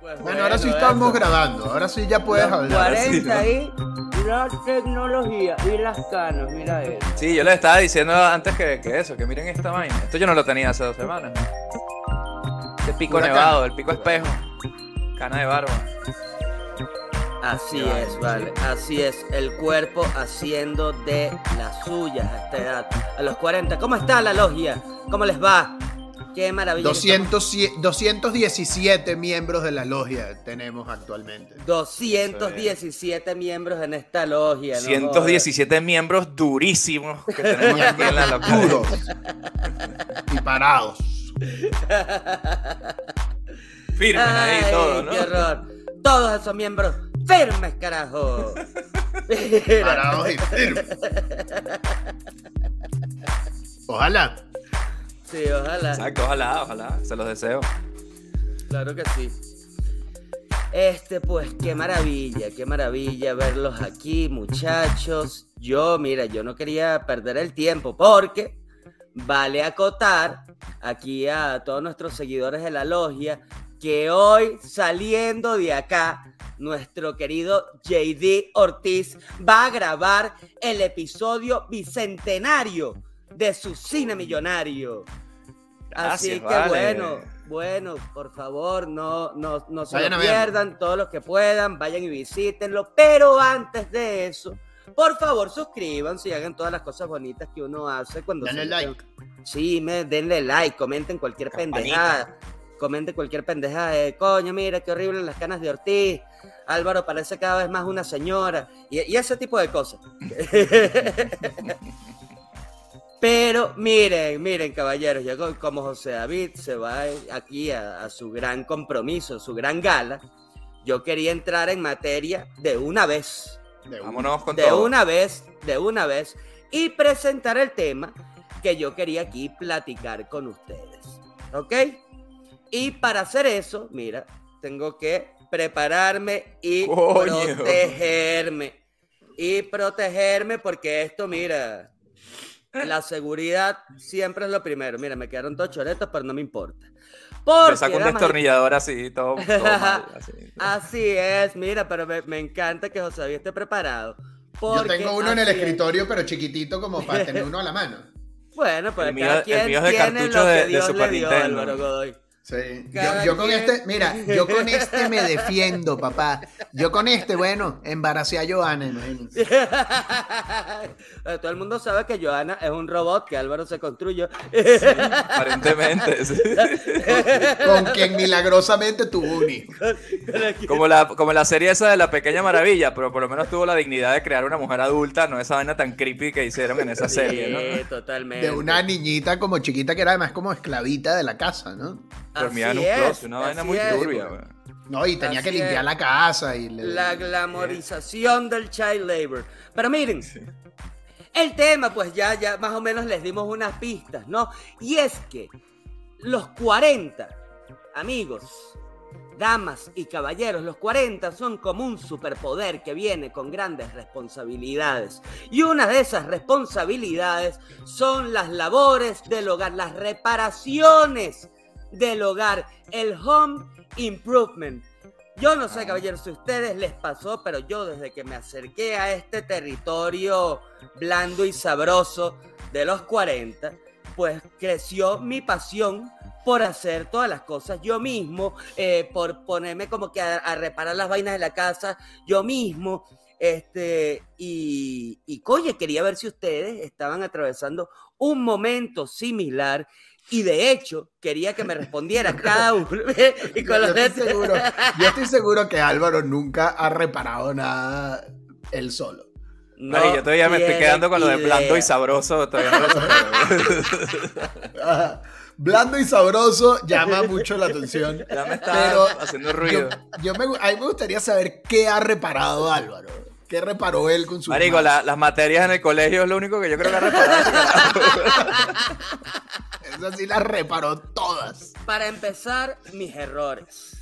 Bueno, ahora sí estamos eso. grabando. Ahora sí ya puedes Los hablar. 40 y la tecnología y las canas, mira eso. Sí, yo les estaba diciendo antes que, que eso, que miren esta vaina. Esto yo no lo tenía hace dos semanas. Este pico nevado, cana. el pico espejo. Cana de barba. Así Qué es, vale, así es, el cuerpo haciendo de las suyas a esta edad, a los 40. ¿Cómo está la logia? ¿Cómo les va? Qué maravilla. 200, 217 miembros de la logia tenemos actualmente. 217 miembros en esta logia. ¿no? 117 miembros durísimos que tenemos aquí en la localidad. Duros y parados. Firmes ahí todo, ¿no? Qué horror. Todos esos miembros firmes, carajo. Parados y firmes. Ojalá. Sí, ojalá. Exacto, ojalá, ojalá. Se los deseo. Claro que sí. Este, pues, qué maravilla, qué maravilla verlos aquí, muchachos. Yo, mira, yo no quería perder el tiempo porque vale acotar aquí a todos nuestros seguidores de la logia que hoy saliendo de acá, nuestro querido JD Ortiz va a grabar el episodio bicentenario de su cine millonario. Así Gracias, que vale. bueno, bueno, por favor, no, no, no se Vayan lo pierdan, todos los que puedan, vayan y visítenlo. Pero antes de eso, por favor, suscríbanse y hagan todas las cosas bonitas que uno hace cuando Dale se like. Sí, me, denle like, comenten cualquier Campanita. pendejada. Comenten cualquier pendejada de coño, mira qué horrible las canas de Ortiz. Álvaro parece cada vez más una señora. Y, y ese tipo de cosas. Pero miren, miren, caballeros, ya co- como José David se va aquí a, a su gran compromiso, su gran gala, yo quería entrar en materia de una vez De una. Vámonos con de todo. una vez, de una vez, y presentar el tema que yo quería aquí platicar con ustedes. ¿Ok? Y para hacer eso, mira, tengo que prepararme y Coño. protegerme. Y protegerme porque esto, mira, la seguridad siempre es lo primero. Mira, me quedaron dos choretos, pero no me importa. Porque, Yo saco un destornillador así, todo, todo mal, así. Así es, mira, pero me, me encanta que José David esté preparado. Yo tengo uno en el es. escritorio, pero chiquitito como para tener uno a la mano. Bueno, pues El mío- cada el quien mío es de tiene cartucho lo que de- de Dios Super le dio, Nintendo. Álvaro Godoy. Sí. Yo, con quien- este, mira, yo con este me defiendo, papá. Yo con este, bueno, embaracé a Joana, imagínense. Todo el mundo sabe que Joana es un robot que Álvaro se construyó. Aparentemente. sí. Con quien milagrosamente tuvo un hijo. Como la, como la serie esa de la pequeña maravilla, pero por lo menos tuvo la dignidad de crear una mujer adulta, no esa vaina tan creepy que hicieron en esa serie, ¿no? Sí, totalmente. De una niñita como chiquita que era además como esclavita de la casa, ¿no? Dormía en un closet, una vaina muy es. turbia. No, y tenía que limpiar es. la casa y le- La glamorización del child labor. Pero miren, el tema, pues ya, ya más o menos les dimos unas pistas, ¿no? Y es que los 40, amigos, damas y caballeros, los 40 son como un superpoder que viene con grandes responsabilidades. Y una de esas responsabilidades son las labores del hogar, las reparaciones del hogar, el home improvement. Yo no sé, caballeros, si a ustedes les pasó, pero yo desde que me acerqué a este territorio blando y sabroso de los 40, pues creció mi pasión por hacer todas las cosas yo mismo, eh, por ponerme como que a, a reparar las vainas de la casa yo mismo. Este, y, y coye, quería ver si ustedes estaban atravesando un momento similar. Y de hecho, quería que me respondiera cada uno. y con Yo, los yo estoy seguro, yo estoy seguro que Álvaro nunca ha reparado nada él solo. No Ay, yo todavía me estoy quedando con lo de blando y sabroso. Todavía no lo supero. Ajá. Blando y sabroso llama mucho la atención. ya me está Pero haciendo ruido. Yo, yo me, a mí me gustaría saber qué ha reparado Álvaro. ¿Qué reparó él con su Marico, la- las materias en el colegio es lo único que yo creo que ha reparado. Esa sí las reparó todas. Para empezar, mis errores.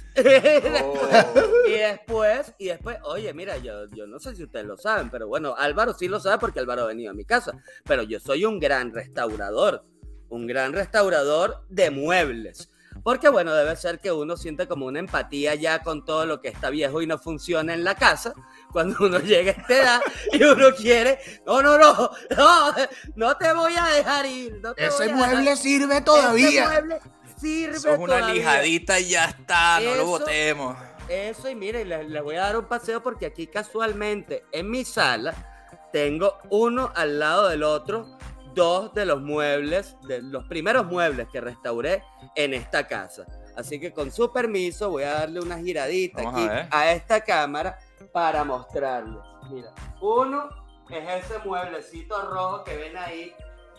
Oh. y después, y después, oye, mira, yo, yo no sé si ustedes lo saben, pero bueno, Álvaro sí lo sabe porque Álvaro ha venido a mi casa, pero yo soy un gran restaurador, un gran restaurador de muebles. Porque bueno, debe ser que uno siente como una empatía ya con todo lo que está viejo y no funciona en la casa, cuando uno llega a esta edad y uno quiere, no, no, no, no, no te voy a dejar ir. No te Ese voy a mueble dejar- sirve Ese todavía. mueble sirve Eso es una todavía. lijadita y ya está, no Eso- lo botemos. Eso, y mire, les, les voy a dar un paseo porque aquí casualmente en mi sala tengo uno al lado del otro, dos de los muebles, de los primeros muebles que restauré en esta casa. Así que con su permiso voy a darle una giradita Vamos a aquí ver. a, esta cámara para mostrarles. Mira, uno es ese mueblecito rojo que ven ahí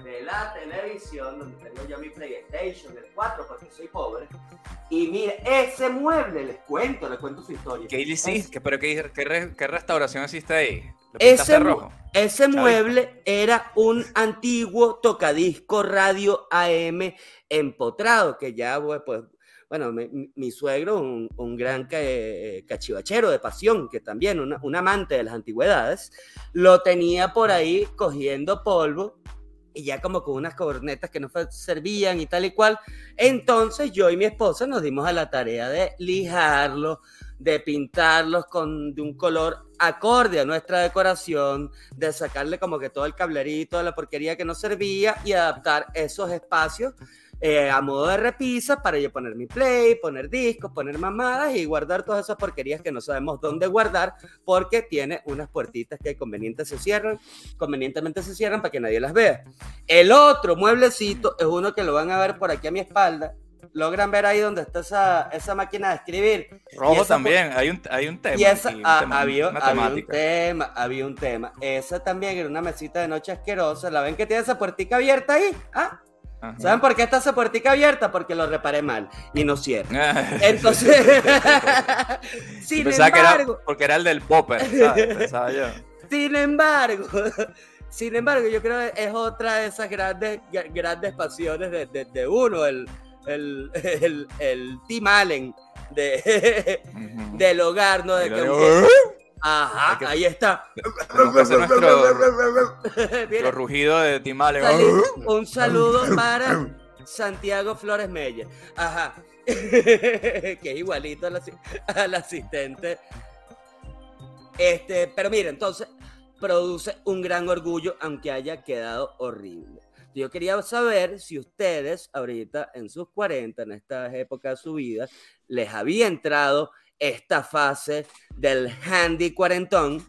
de la televisión, donde tengo yo mi PlayStation, el 4, porque soy pobre. Y mire, ese mueble, les cuento, les cuento su historia. ¿Qué le hiciste? ¿Pero qué, qué, qué restauración hiciste ahí? ¿Lo pintaste Ese, rojo? ese mueble era un antiguo tocadisco radio AM empotrado, que ya, pues, bueno, mi, suegro, un, un gran eh, cachivachero de pasión, que también una- un amante de las antigüedades, lo tenía por ahí cogiendo polvo y ya como con unas cornetas que no servían y tal y cual. Entonces yo y mi esposa nos dimos a la tarea de lijarlo, de pintarlos con de un color acorde a nuestra decoración, de sacarle como que todo el cablerito la porquería que no servía y adaptar esos espacios eh, a modo de repisa para yo poner mi play, poner discos, poner mamadas y guardar todas esas porquerías que no sabemos dónde guardar porque tiene unas puertitas que convenientemente se cierran, convenientemente se cierran para que nadie las vea. El otro mueblecito es uno que lo van a ver por aquí a mi espalda. Logran ver ahí donde está esa, esa máquina de escribir. Rojo también, hay un, hay un tema. Y esa, aquí, un ah, tema, había, había un tema, había un tema. Esa también era una mesita de noche asquerosa. ¿La ven que tiene esa puertica abierta ahí? ¿Ah? Ajá. ¿Saben por qué está esa puertica abierta? Porque lo reparé mal y no cierra. Entonces, sin Pensaba que embargo, era porque era el del popper, ¿sabes? Pensaba yo. sin embargo, sin embargo, yo creo que es otra de esas grandes, gra- grandes pasiones de, de- de uno, el, el, el, el Tim Allen de, del hogar, ¿no? De que un- Hay Ajá, que- ahí está. nuestro, rugido de timales. Salí- un saludo para Santiago Flores Mella. Ajá. que es igualito al, al asistente. Este, pero mira, entonces produce un gran orgullo, aunque haya quedado horrible. Yo quería saber si ustedes, ahorita en sus 40, en esta época de su vida, les había entrado esta fase del handy cuarentón,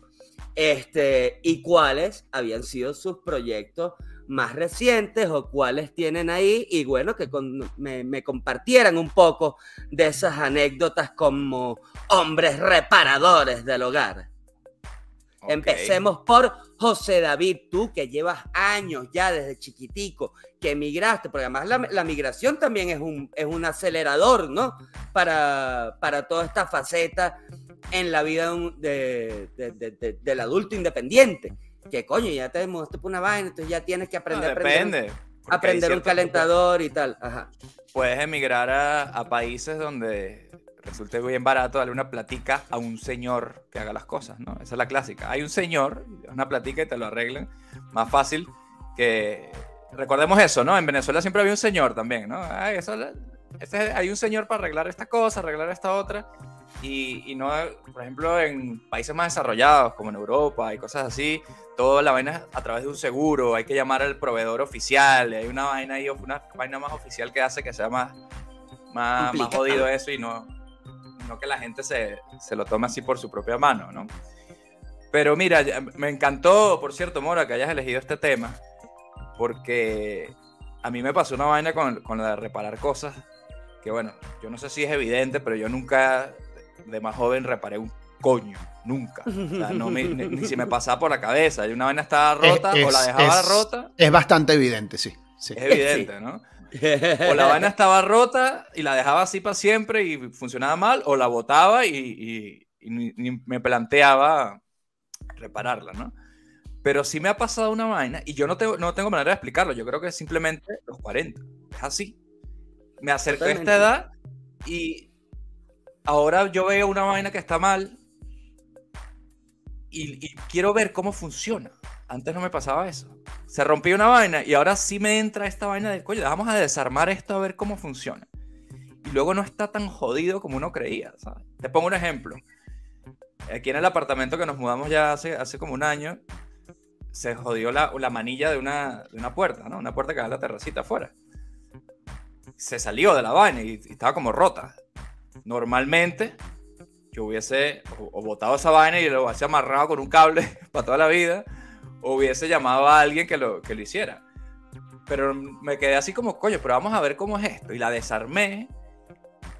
este, y cuáles habían sido sus proyectos más recientes o cuáles tienen ahí, y bueno, que con- me, me compartieran un poco de esas anécdotas como hombres reparadores del hogar. Empecemos por José David, tú que llevas años ya desde chiquitico, que emigraste, porque además la, la migración también es un, es un acelerador, ¿no? Para, para toda esta faceta en la vida de del adulto independiente. Que coño, ya te mudaste por una vaina, entonces ya tienes que No, aprender, a aprender un- depende. hay aprender un calentador y tal. Ajá. Puedes emigrar a, a países donde resulte bien barato darle una platica a un señor que haga las cosas, ¿no? Esa es la clásica. Hay un señor, una platica y te lo arreglan. Más fácil que... Recordemos eso, ¿no? En Venezuela siempre había un señor también, ¿no? Ay, eso, este- hay un señor para arreglar esta cosa, arreglar esta otra. Y, y no, por ejemplo, en países más desarrollados, como en Europa y cosas así, toda la vaina es a través de un seguro, hay que llamar al proveedor oficial, hay una vaina ahí, una vaina más oficial que hace que sea más, más, más jodido eso y no, que la gente se, se lo tome así por su propia mano, ¿no? Pero mira, me encantó, por cierto, Mora, que hayas elegido este tema, porque a mí me pasó una vaina con, con la de reparar cosas, que bueno, yo no sé si es evidente, pero yo nunca de más joven reparé un coño, nunca. O sea, no me- ni, ni si me pasaba por la cabeza, y una vaina estaba rota Es- o la dejaba es- rota, Es bastante evidente, sí. sí. es evidente, ¿no? O la vaina estaba rota y la dejaba así para siempre y funcionaba mal, o la botaba y, y- y ni, ni me planteaba repararla, ¿no? Pero sí me ha pasado una vaina y yo no tengo, no tengo manera de explicarlo. Yo creo que es simplemente los 40. Es así. Me acerco a esta edad y ahora yo veo una vaina que está mal y, y quiero ver cómo funciona. Antes no me pasaba eso. Se rompió una vaina y ahora sí me entra esta vaina de, coño, vamos a desarmar esto a ver cómo funciona. y luego no está tan jodido como uno creía. ¿sabes? Te pongo un ejemplo. Aquí en el apartamento que nos mudamos ya hace, hace como un año, se jodió la, la manilla de una, de una puerta, ¿no? Una puerta que da la terracita afuera. Se salió de la vaina y, y estaba como rota. Normalmente yo hubiese o, o botado esa vaina y lo hubiese amarrado con un cable para toda la vida, hubiese llamado a alguien que lo, que lo hiciera. Pero me quedé así como, coño, pero vamos a ver cómo es esto. Y la desarmé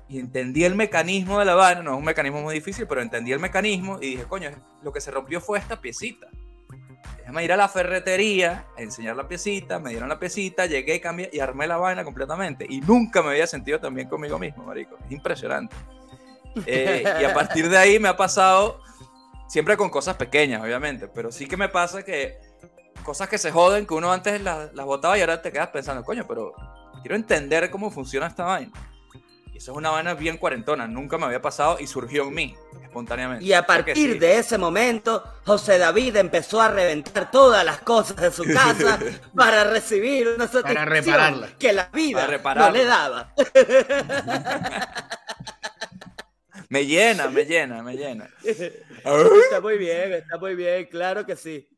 y entendí el mecanismo de la vaina. No es un mecanismo muy difícil, pero entendí el mecanismo y dije, coño, lo que se rompió fue esta piecita. Déjame ir a la ferretería a enseñar la piecita, me dieron la piecita, llegué, cambié y armé la vaina completamente. Y nunca me había sentido tan bien conmigo mismo, marico. Es impresionante. Eh, y a partir de ahí me ha pasado, siempre con cosas pequeñas, obviamente, pero sí que me pasa que cosas que se joden, que uno antes las, las botaba y ahora te quedas pensando, coño, pero quiero entender cómo funciona esta vaina. Y eso es una vaina bien cuarentona, nunca me había pasado y surgió en mí, espontáneamente. Y a partir sí, de ese momento, José David empezó a reventar todas las cosas de su casa para recibir una satisfacción repararla. que la vida Para no repararla. le daba. Me llena, me llena, me llena. Está muy bien, está muy bien, claro que sí.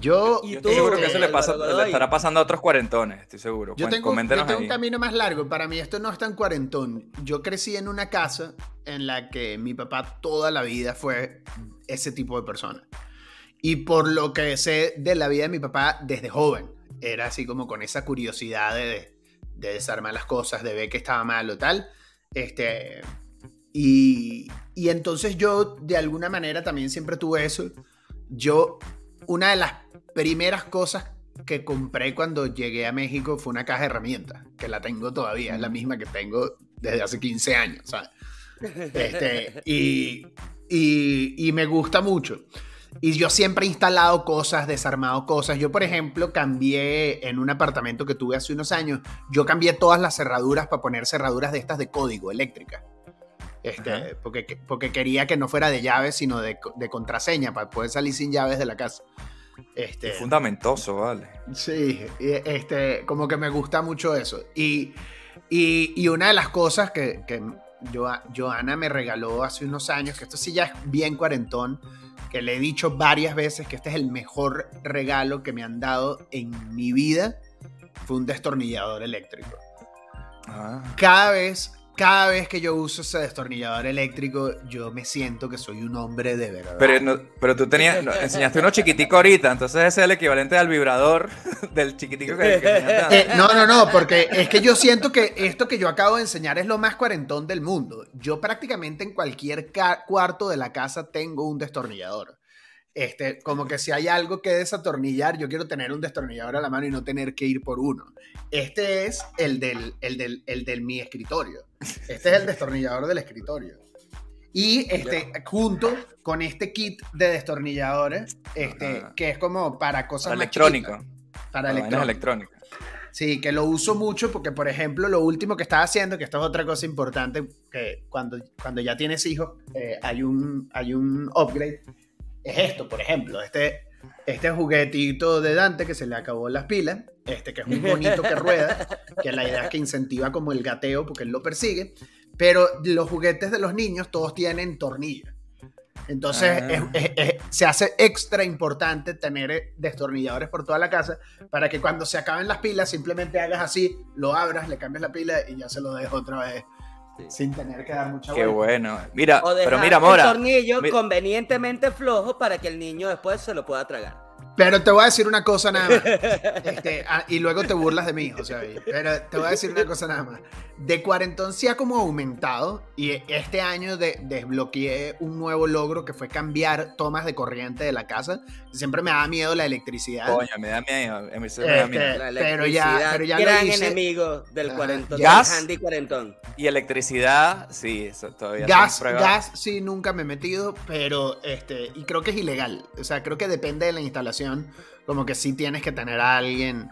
Yo, Y Yo tú, estoy seguro que eh, eso le, pasa, le estará pasando a otros cuarentones, estoy seguro. yo tengo, yo tengo ahí. un camino más largo. Para mí esto no es tan cuarentón. Yo crecí en una casa en la que mi papá toda la vida fue ese tipo de persona. Y por lo que sé de la vida de mi papá desde joven, era así como con esa curiosidad de, de desarmar las cosas, de ver que estaba mal o tal. Este, y, entonces yo de alguna manera también siempre tuve eso. Yo, una de las primeras cosas que compré cuando llegué a México fue una caja de herramientas, que la tengo todavía, es la misma que tengo desde hace 15 años, ¿sabes? Este, y, y, y me gusta mucho. Y yo siempre he instalado cosas, desarmado cosas. Yo, por ejemplo, cambié en un apartamento que tuve hace unos años, yo cambié todas las cerraduras para poner cerraduras de estas de código eléctrica. Este, porque, porque quería que no fuera de llaves, sino de, de contraseña, para poder salir sin llaves de la casa. Este, Es fundamentoso, vale. Sí, este, como que me gusta mucho eso. Y, y, y una de las cosas que, que Jo- Joana me regaló hace unos años, que esto sí ya es bien cuarentón, que le he dicho varias veces que este es el mejor regalo que me han dado en mi vida, fue un destornillador eléctrico. Ah. Cada vez, cada vez que yo uso ese destornillador eléctrico, yo me siento que soy un hombre de verdad. Pero, no- pero tú tenías, no, enseñaste uno chiquitico ahorita, entonces ese es el equivalente al vibrador del chiquitico que, que Eh, no, no, no, porque es que yo siento que esto que yo acabo de enseñar es lo más cuarentón del mundo. Yo prácticamente en cualquier cuarto de la casa tengo un destornillador. Este, como que si hay algo que desatornillar, yo quiero tener un destornillador a la mano y no tener que ir por uno. Este es el del, el del, el del mi escritorio. Este es el destornillador del escritorio. Y este, junto con este kit de destornilladores, este, que es como para cosas Para más electrónico. chiquitas, Para electrónico. electrónicas. Sí, que lo uso mucho porque, por ejemplo, lo último que estaba haciendo, que esto es otra cosa importante, que cuando, cuando ya tienes hijos, eh, hay, un, hay un upgrade, es esto, por ejemplo, este, este juguetito de Dante que se le acabó las pilas, este que es un bonito que rueda, que la idea es que incentiva como el gateo porque él lo persigue, pero los juguetes de los niños todos tienen tornillos. Entonces Ah. es- es- es- se hace extra importante tener eh, destornilladores por toda la casa para que cuando se acaben las pilas simplemente hagas así, lo abras, le cambies la pila y ya se lo dejo otra vez Sí. sin tener que dar mucha Qué vuelta. bueno. Mira, O dejar pero mira, el Mora. tornillo mi- convenientemente flojo para que el niño después se lo pueda tragar. Pero te voy a decir una cosa nada más. Este, ah, y luego te burlas de mí, José David. Pero te voy a decir una cosa nada más. De cuarentón sí ha como aumentado y este año de- desbloqueé un nuevo logro que fue cambiar tomas de corriente de la casa. Siempre me daba miedo la electricidad. Coño, me da miedo. Me da Este, miedo. La pero ya- electricidad, pero ya lo gran hice. enemigo del cuarentón, Gas. del handy cuarentón. Y electricidad, sí, eso todavía Gas, gas sí nunca me he metido, pero este, y creo que es ilegal. O sea, creo que depende de la instalación, como que sí tienes que tener a alguien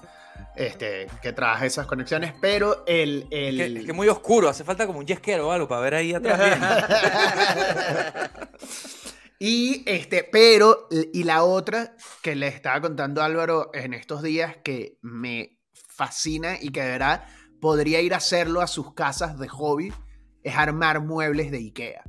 este, que trabaje esas conexiones, pero el... el... Es que, es que muy oscuro, hace falta como un yesquero o algo para ver ahí atrás. y este, pero, y la otra que le estaba contando a Álvaro en estos días que me fascina y que de verdad podría ir a hacerlo a sus casas de hobby es armar muebles de Ikea.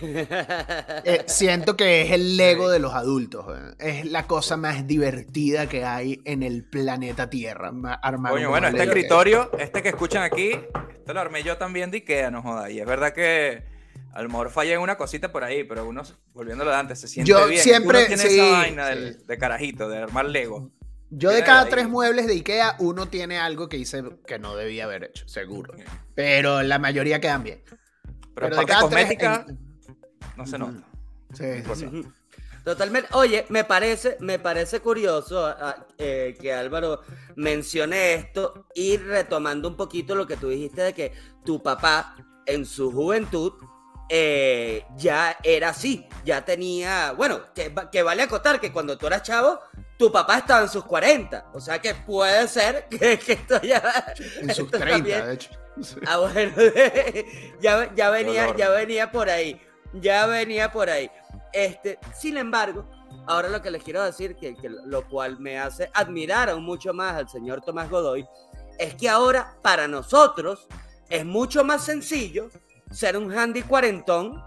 Eh, siento que es el Lego de los adultos. eh. Es la cosa más divertida que hay en el planeta Tierra. ma- Armar bueno, este escritorio, este que escuchan aquí, este lo armé yo también de Ikea, no joda. Y es verdad que a lo mejor falla en una cosita por ahí, pero uno, volviéndolo de antes, se siente Yo bien. siempre- Uno tiene sí, esa vaina sí. del- de carajito, de armar Lego. Yo de cada tres muebles de Ikea, uno tiene algo que hice que no debía haber hecho, seguro. Pero la mayoría quedan bien. Pero, de parte cada tres, cosmética, en- no se nota. Sí, sí. Totalmente. Oye, me parece, me parece curioso ah, eh, que Álvaro mencione esto y retomando un poquito lo que tú dijiste de que tu papá en su juventud eh, ya era así, ya tenía, bueno, que, va- que vale acotar que cuando tú eras chavo, tu papá estaba en sus 40, o sea que puede ser que, que esto ya... En sus esto 30, también- de hecho. Sí. Ah, bueno, ya, ya venía, ya venía por ahí. Ya venía por ahí. Este, sin embargo, ahora lo que les quiero decir, que, que lo cual me hace admirar aún mucho más al señor Tomás Godoy, es que ahora para nosotros es mucho más sencillo ser un handy cuarentón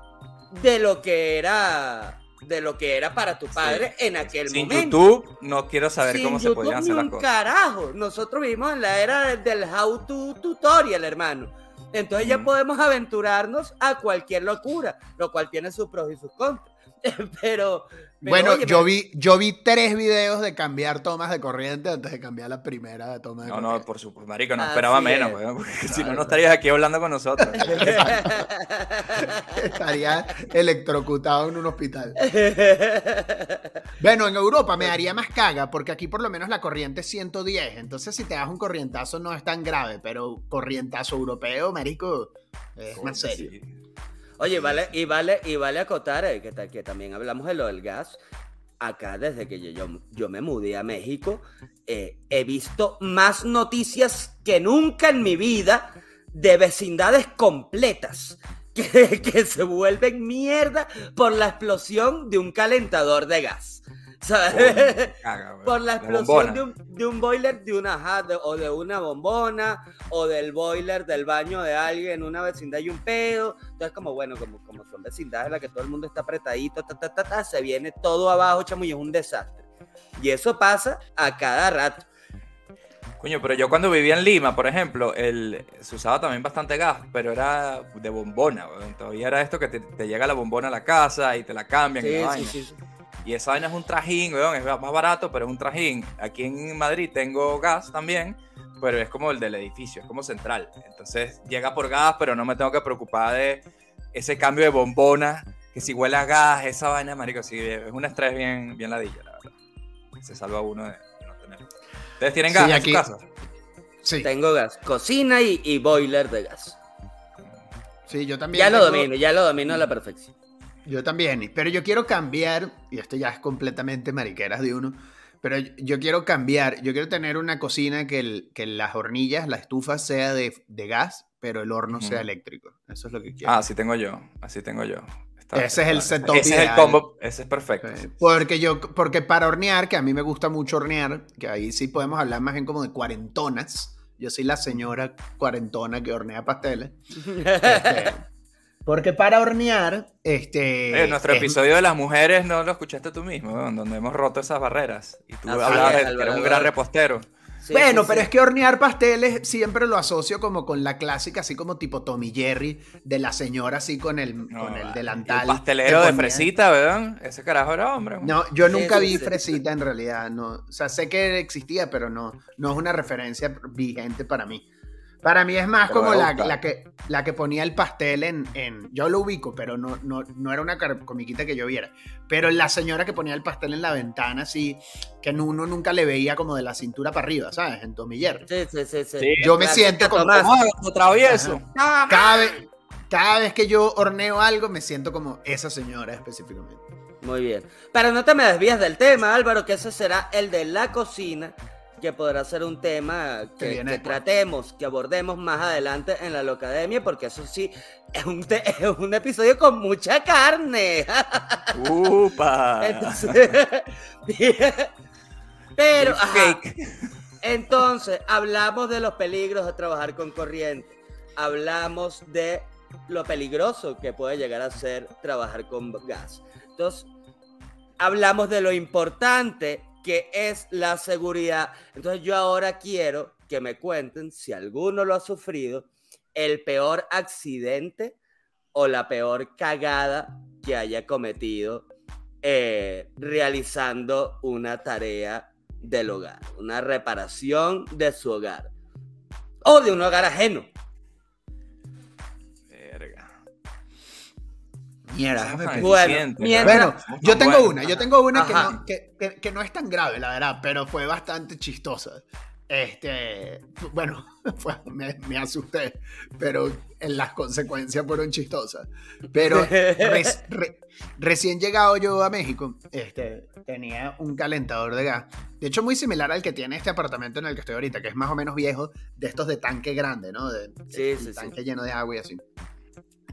de lo que era de lo que era para tu padre en aquel Sin momento. YouTube, no quiero saber Sin cómo se podían hacer las cosas. carajo. Nosotros vivimos en la era del- how to tutorial, hermano. Entonces ya podemos aventurarnos a cualquier locura, lo cual tiene sus pros y sus contras. pero, pero, Bueno, oye, yo vi, yo vi tres videos de cambiar tomas de corriente antes de cambiar la primera toma de No, no, corriente. por supuesto, marico, no Así esperaba menos, weón, porque si no, no estarías aquí hablando con nosotros. Estaría electrocutado en un hospital. Bueno, en Europa me daría más caga porque aquí por lo menos la corriente es 110. Entonces, si te das un corrientazo no es tan grave, pero corrientazo europeo, marico, es más serio. Sí. Oye, vale, y vale, y vale acotar eh, que, ta- que también hablamos de lo del gas. Acá, desde que yo, yo, me mudé a México, eh, he visto más noticias que nunca en mi vida de vecindades completas que se vuelven mierda por la explosión de un calentador de gas. ¿Sabes? Caga, weón. por la explosión de un, de un boiler de una ajá, de- o de una bombona o del boiler del baño de alguien en una vecindad y un pedo. Entonces, como bueno, como, como son vecindades en las que todo el mundo está apretadito, ta, ta, ta, ta, se viene todo abajo, chamo, y es un desastre. Y eso pasa a cada rato. Coño, pero yo cuando vivía en Lima, por ejemplo, el, se usaba también bastante gas, pero era de bombona. Todavía era esto que te, te llega la bombona a la casa y te la cambian y Sí, la sí, vaina. sí, sí. Y esa vaina es un trajín, weón, es más barato, pero es un trajín. Aquí en Madrid tengo gas también, pero es como el del edificio, es como central. Entonces llega por gas, pero no me tengo que preocupar de ese cambio de bombona, que si huele a gas, esa vaina, marico, sí, es un estrés bien, bien ladilla, la verdad. Se salva uno de, no tener. ¿Ustedes tienen Sí, gas en su casa? Sí, Tengo gas, cocina y, y boiler de gas. sí, yo también. Ya lo domino, ya lo domino a la perfección. Yo también, pero yo quiero cambiar, y esto ya es completamente mariqueras de uno, pero yo- quiero cambiar, yo quiero tener una cocina que, el- que las hornillas, la estufa sea de, de gas, pero el horno Ujú. sea eléctrico. Eso es lo que quiero. Ah, así tengo yo, así tengo yo. Está- Ese es el setup Ese es el combo, ese es perfecto. Sí, Porque yo, porque para hornear, que a mí me gusta mucho hornear, que ahí sí podemos hablar más bien como de cuarentonas. Yo soy la señora cuarentona que hornea pasteles. Este, porque para hornear, este. Eh, nuestro es- episodio de las mujeres no lo escuchaste tú mismo, donde hemos roto esas barreras. Y tú Así hablabas de que eres un gran repostero. Sí, bueno, sí, pero sí. es que hornear pasteles siempre lo asocio como con la clásica, así como tipo Tommy Jerry, de la señora así con el, No, con el delantal. El pastelero de fresita, ¿verdad? Ese carajo era hombre. No, yo nunca sí, vi sí. fresita en realidad, no. O sea, sé que existía, pero no, no es una referencia vigente para mí. Para mí es más Pero como la, la que, la que ponía el pastel en, en- Yo lo ubico, pero no, no, no era una comiquita que yo viera. Pero la señora que ponía el pastel en la ventana, así, que uno nunca le veía como de la cintura para arriba, ¿sabes? En Tommy Jerry. Sí, sí, sí, sí. Sí, Yo me siento como... Tomás. ¡Ah, tu travieso! Cada vez, cada vez que yo horneo algo, me siento como esa señora específicamente. Muy bien. Pero no te me desvías del tema, Álvaro, que ese será el de la cocina, que podrá ser un tema Que viene tratemos, que abordemos más adelante en la Locademia, porque eso sí, es un, te- es un episodio con mucha carne. ¡Upa! Entonces, pero, ajá. Entonces, hablamos de los peligros de trabajar con corriente. Hablamos de lo peligroso que puede llegar a ser trabajar con gas. Entonces, hablamos de lo importante que es la seguridad. Entonces, yo ahora quiero que me cuenten si alguno lo ha sufrido, el peor accidente o la peor cagada que haya cometido eh, realizando una tarea del hogar, una reparación de su hogar o de un hogar ajeno. Mierda, déjame Bueno, yo tengo una, yo tengo una que no, que, que- que no es tan grave, la verdad, pero fue bastante chistosa. Este, bueno, fue- me, me asusté, pero en las consecuencias fueron chistosas. Pero res- re- recién llegado yo a México, este, tenía un calentador de gas. De hecho, muy similar al que tiene este apartamento en el que estoy ahorita, que es más o menos viejo, de estos de tanque grande, ¿no? De, Sí, de- sí, el sí. tanque lleno de agua y así.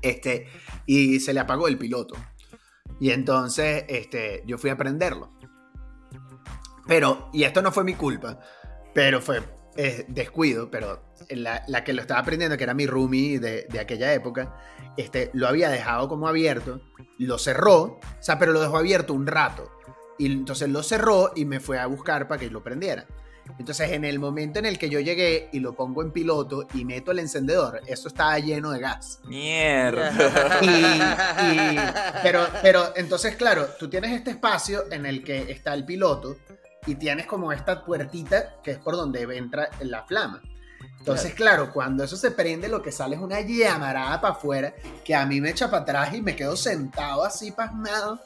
Este, y se le apagó el piloto. Y entonces, este, yo fui a prenderlo. Pero, y esto no fue mi culpa, pero fue descuido, pero la, la que lo estaba aprendiendo, que era mi roomie de, de aquella época, este, lo había dejado como abierto, lo cerró, o sea, pero lo dejó abierto un rato. Y entonces lo cerró y me fue a buscar para que lo prendiera. Entonces, en el momento en el que yo llegué y lo pongo en piloto y meto el encendedor, eso estaba lleno de gas. Mierda. Y, y- pero, pero entonces, claro, tú tienes este espacio en el que está el piloto y tienes como esta puertita que es por donde entra la flama. Entonces, claro, cuando eso se prende, lo que sale es una llamarada para afuera que a mí me echa para atrás y me quedo sentado así pasmado.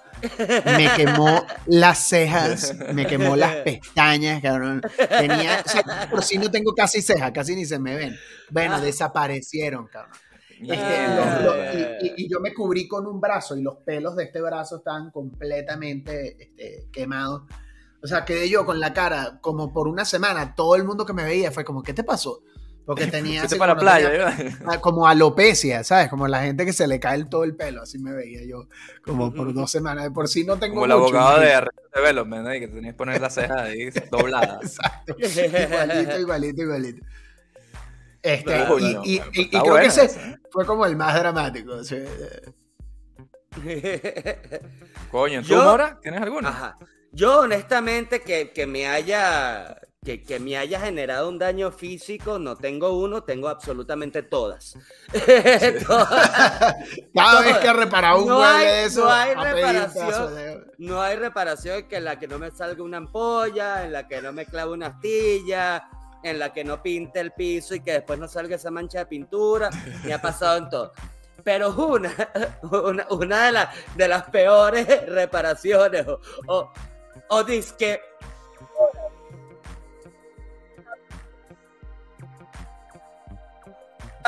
Me quemó las cejas, me quemó las pestañas, cabrón. Tenía, o sea, por si no tengo casi cejas, casi ni se me ven. Bueno, desaparecieron, cabrón. Este, los- los- y, y- y yo me cubrí con un brazo y los pelos de este brazo estaban completamente este, quemados. O sea, quedé yo con la cara como por una semana. Todo el mundo que me veía fue como, ¿qué te pasó? Porque tenía Fuiste así para la como alopecia, ¿sabes? Como la gente que se le cae el- todo el pelo, así me veía yo como por dos semanas. De por sí no tengo Como el mucho, abogado de imagínate. Arrested Development, ¿no? Y que tenías que poner las cejas ahí dobladas. Exacto. Igualito, igualito, igualito. Este, y, no, y- creo buena que ese esa. fue como el más dramático. sí. Coño, ¿tú, Yo- Mora? ¿Tienes alguna? Ajá. Yo honestamente que, que me haya que, que me haya generado un daño físico, no tengo uno, tengo absolutamente todas. Todas. Cada vez que reparaba un No hay- de eso, no hay reparación. de- No hay reparación que en la que no me salga una ampolla, en la que no me clave una astilla, en la que no pinte el piso y que después no salga esa mancha de pintura. Me ha pasado en todo. Pero una, una, una de, las de las peores reparaciones o, o, o disque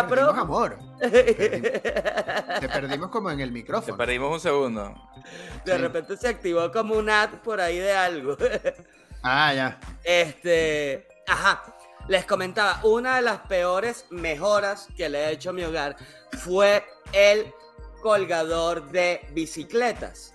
Pero- Perdimos amor. Te perdimos como en el Te micrófono. perdimos un segundo. de Sí. repente se activó como un ad por ahí de algo. Ah, ya. Este, ajá, les comentaba, una de las peores mejoras que le he hecho a mi hogar fue el colgador de bicicletas.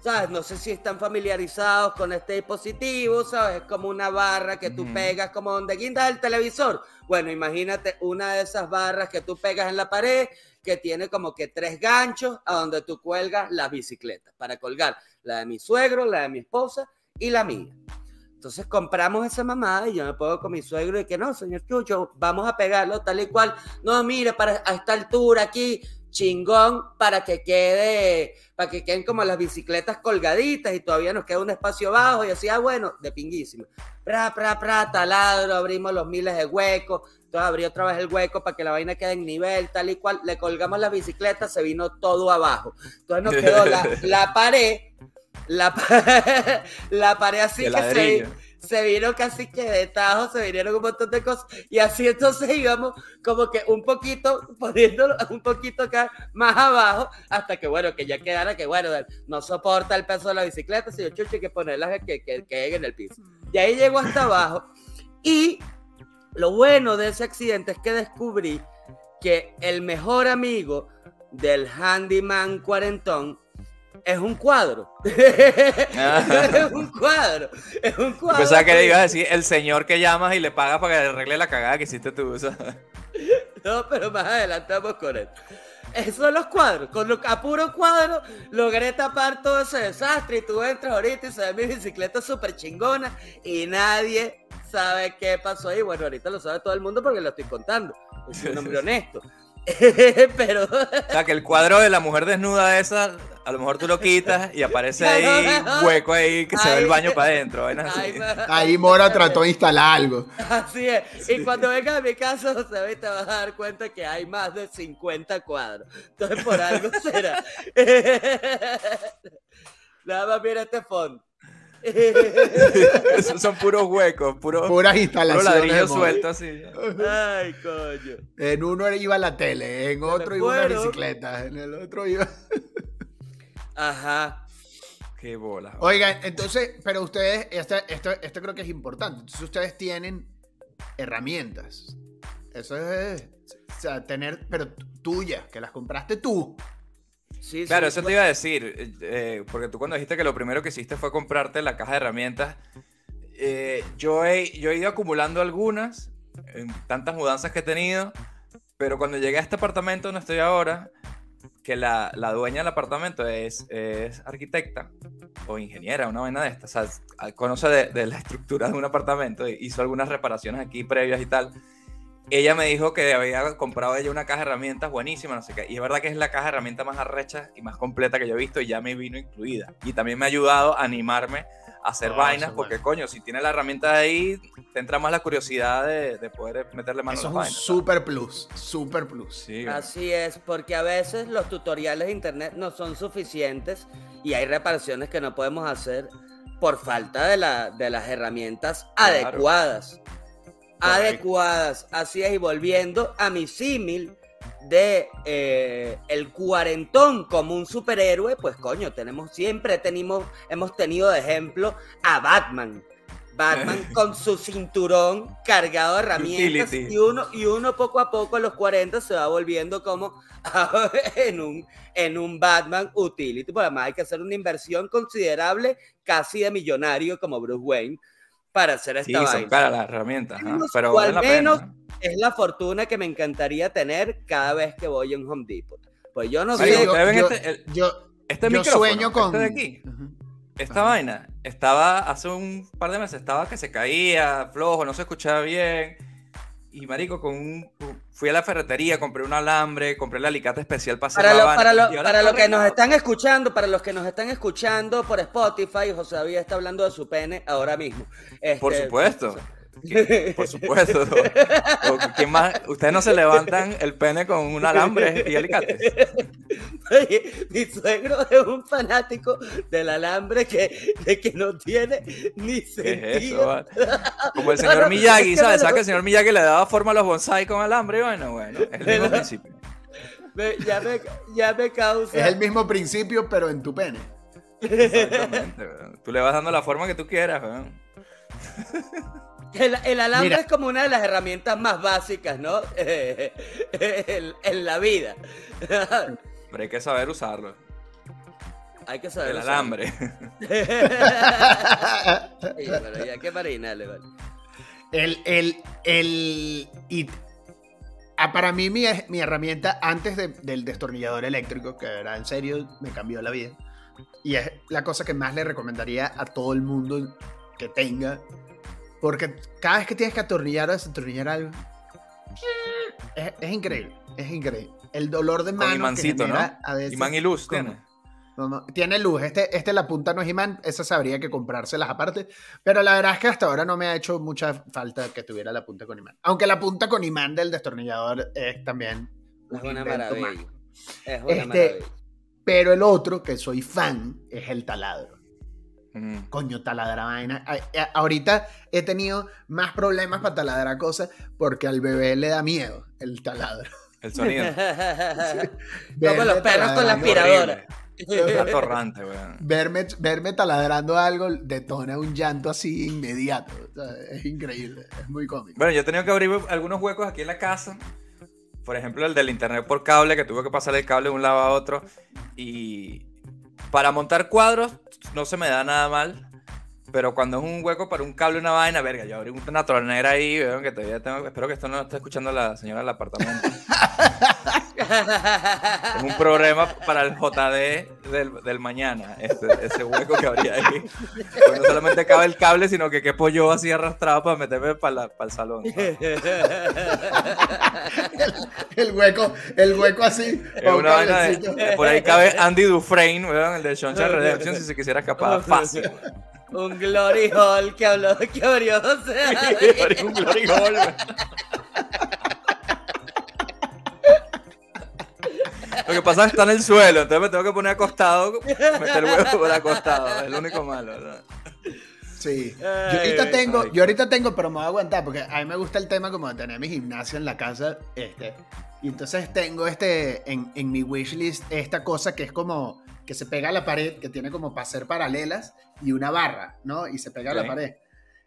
¿Sabes? No sé si están familiarizados con este dispositivo, ¿sabes? Es como una barra que tú Ujú. pegas como donde guindas el televisor. Bueno, imagínate una de esas barras que tú pegas en la pared que tiene como que tres ganchos a donde tú cuelgas las bicicletas para colgar la de mi suegro, la de mi esposa y la mía. Entonces compramos esa mamada y yo me pongo con mi suegro y que no, señor Chucho, vamos a pegarlo tal y cual. No, mire, para a esta altura aquí, chingón, para que quede, para que queden como las bicicletas colgaditas y todavía nos queda un espacio bajo y así, ah, bueno, de pinguísimo. Pra, pra, pra, taladro, abrimos los miles de huecos, entonces abrí otra vez el hueco para que la vaina quede en nivel, tal y cual. Le colgamos la bicicleta, se vino todo abajo. Entonces nos quedó la, la pared, la, la pared así que se. Se vino casi que de tajo, se vinieron un montón de cosas y así entonces íbamos como que un poquito poniéndolo un poquito acá más abajo hasta que bueno, que ya quedara que bueno, no soporta el peso de la bicicleta, si yo chucho hay que ponerlas que, que, que en el piso. Y ahí llegó hasta abajo y lo bueno de ese accidente es que descubrí que el mejor amigo del handyman cuarentón es un cuadro. es un cuadro. Es un cuadro. Pensaba que le ibas a decir el señor que llamas y le pagas para que le arregle la cagada que hiciste tú. No, pero más adelantamos con él. Esos son los cuadros. Con lo, a puro cuadro logré tapar todo ese desastre. Y tú entras ahorita y se ve mi bicicleta súper chingona. Y nadie sabe qué pasó ahí. Bueno, ahorita lo sabe todo el mundo porque lo estoy contando. Es un hombre honesto. pero. O sea, que el cuadro de la mujer desnuda esa, a lo mejor tú lo quitas y aparece ahí un hueco ahí que se ve el baño para adentro. Ahí Mora trató de instalar algo. Así es. Y cuando vengas a mi casa, José, te vas a dar cuenta que hay más de 50 cuadros. Entonces, por algo será. Nada más mira este fondo. Esos son puros huecos, puros Puras instalaciones. Mora. sueltos así. Ay, coño. En uno iba la tele, en otro iba una bicicleta, en el otro iba. Ajá. Qué bola. Oigan, entonces, pero ustedes, esto, esto, esto creo que es importante. Entonces, ustedes tienen herramientas. Eso es. O sea, tener, pero tuyas, que las compraste tú. Sí, Claro, sí, eso te iba a decir, eh, porque tú cuando dijiste que lo primero que hiciste fue comprarte la caja de herramientas, eh, yo, he, yo he ido acumulando algunas, en tantas mudanzas que he tenido, pero cuando llegué a este apartamento donde estoy ahora, que la, la dueña del apartamento es, es arquitecta o ingeniera, una vaina de estas, o sea, conoce de, de la estructura de un apartamento, hizo algunas reparaciones aquí previas y tal. Ella me dijo que había comprado ella una caja de herramientas buenísima, no sé qué. Y es verdad que es la caja de herramientas más arrecha y más completa que yo he visto y ya me vino incluida. Y también me ha ayudado a animarme hacer Ah, vainas porque, bueno. coño, si tiene la herramienta ahí, te entra más la curiosidad de, de poder meterle mano Eso a es las un vainas. super plus. Super plus. Sí, Así es, porque a veces los tutoriales de internet no son suficientes y hay reparaciones que no podemos hacer por falta de, la, de las herramientas Claro. adecuadas. Adecuadas. Así es, y volviendo a mi símil de eh, el cuarentón como un superhéroe, pues coño, tenemos siempre tenemos, hemos tenido de ejemplo a Batman. Batman con su cinturón cargado de herramientas Utility. y uno, y uno poco a poco a los 40 se va volviendo como en un, en un Batman utility. Pues además hay que hacer una inversión considerable, casi de millonario como Bruce Wayne, para hacer Sí, esta son vaina. caras las herramientas, pero o vale al la menos pena. es la fortuna que me encantaría tener cada vez que voy a un Home Depot. Pues yo no Sí, Marico, sé. yo, ¿ustedes ven yo- este- el- yo- Este yo sueño con. este de aquí, Ujú. esta Ajá. vaina, estaba hace un par de meses, estaba que se caía, flojo, no se escuchaba bien. Y marico, con un, fui a la ferretería, compré un alambre, compré el alicate especial para hacer Para, la lo, para, lo, para los que nos están escuchando, para los que nos están escuchando por Spotify, José David está hablando de su pene ahora mismo. Por Este, supuesto. Que- Por supuesto. O- ¿quién más? Ustedes no se levantan el pene con un alambre y alicates. Oye, mi suegro es un fanático del alambre que, de que no tiene ni ¿Qué es sentido. eso? Como el señor no, Miyagi, es que ¿sabes? ¿Sabes que el señor Miyagi le daba forma a los bonsai con alambre? Bueno, bueno, es el mismo principio. Me- ya, me, ya me causa. Es el mismo principio, pero en tu pene. Exactamente. Tú le vas dando la forma que tú quieras. weón. El, el alambre Mira. es como una de las herramientas más básicas, ¿no? en, en la vida. Pero hay que saber usarlo. Hay que saber. El usarlo. alambre. Oye, pero ya que marinale, vale. El, el, el, y ah, para mí mi, mi herramienta antes de- del destornillador eléctrico, que era en serio, me cambió la vida. Y es la cosa que más le recomendaría a todo el mundo que tenga. Porque cada vez que tienes que atornillar o desatornillar algo, es, es increíble, es increíble. El dolor de Con mano que imancito, ¿no? genera a veces- Imán y luz ¿Cómo? tiene. No, no, Tiene luz. Este, este la punta no es imán. Esa sabría que comprárselas aparte. Pero la verdad es que hasta ahora no me ha hecho mucha falta que tuviera la punta con imán. Aunque la punta con imán del destornillador es también un Es una maravilla. mágico. Es una Este- maravilla. Pero el otro, que soy fan, es el taladro. Mm. Coño, taladra vaina. A- ahorita he tenido más problemas para taladrar cosas porque al bebé le da miedo el taladro. El sonido. Como los perros con la aspiradora. Es atorrante, weón. Verme, verme taladrando algo detona un llanto así inmediato. O sea, es increíble, es muy cómico. Bueno, yo he tenido que abrir algunos huecos aquí en la casa. Por ejemplo, el del internet por cable, que tuve que pasar el cable de un lado a otro. Y para montar cuadros no se me da nada mal. Pero cuando es un hueco para un cable, una vaina, verga, yo abrí una tronera ahí, veo que todavía tengo. Espero que esto no lo esté escuchando la señora del apartamento. Es un problema para el JD del, del mañana, ese hueco que habría ahí. Porque no solamente cabe el cable, sino que quepo yo así arrastrado para meterme para, para el salón. el, el, hueco, el hueco así. Una vaina de, por ahí cabe Andy Dufresne, el de Shawshank Redemption, si se quisiera escapar fácil. Un glory hall que habló, que abrió, o sea. un glory hall. Lo que pasa es que está en el suelo, entonces me tengo que poner acostado, meter el huevo por acostado, es lo único malo. ¿verdad? Sí. yo ahorita tengo, yo ahorita tengo, pero me voy a aguantar porque a mí me gusta el tema como de tener mi gimnasio en la casa, este, y entonces tengo este en, en mi wishlist esta cosa que es como que se pega a la pared, que tiene como para ser paralelas y una barra, ¿no? Y se pega a la pared.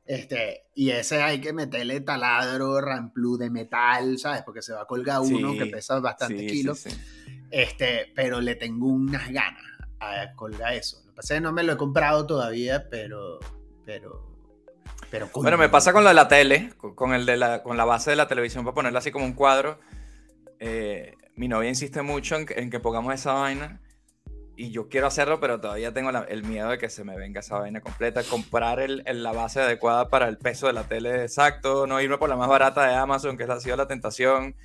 Este, y ese hay que meterle taladro, ramplú de metal, ¿sabes? Porque se va a colgar uno que pesa bastante kilos. este, pero le tengo unas ganas a colgar eso. Lo que pasa es que no me lo he comprado todavía, pero. pero pero bueno, me pasa con lo de la tele, con, el de la, con la base de la televisión para ponerla así como un cuadro. Eh, mi novia insiste mucho en, en que pongamos esa vaina y yo quiero hacerlo, pero todavía tengo el miedo de que se me venga esa vaina completa. Comprar el, la base adecuada para el peso de la tele exacto, no irme por la más barata de Amazon, que esa ha sido la tentación.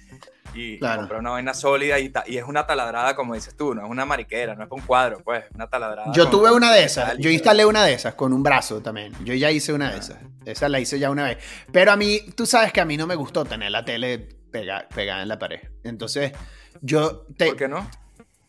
Y comprar una vaina sólida y, y, es una taladrada, como dices tú, no es una mariquera, no es un cuadro, pues, una taladrada. Yo tuve una de esas, yo instalé una de esas con un brazo también. Yo ya hice una de esas. Esa la hice ya una vez. Pero a mí, tú sabes que a mí no me gustó tener la tele pegada, pegada en la pared. Entonces, yo te. ¿Por qué no?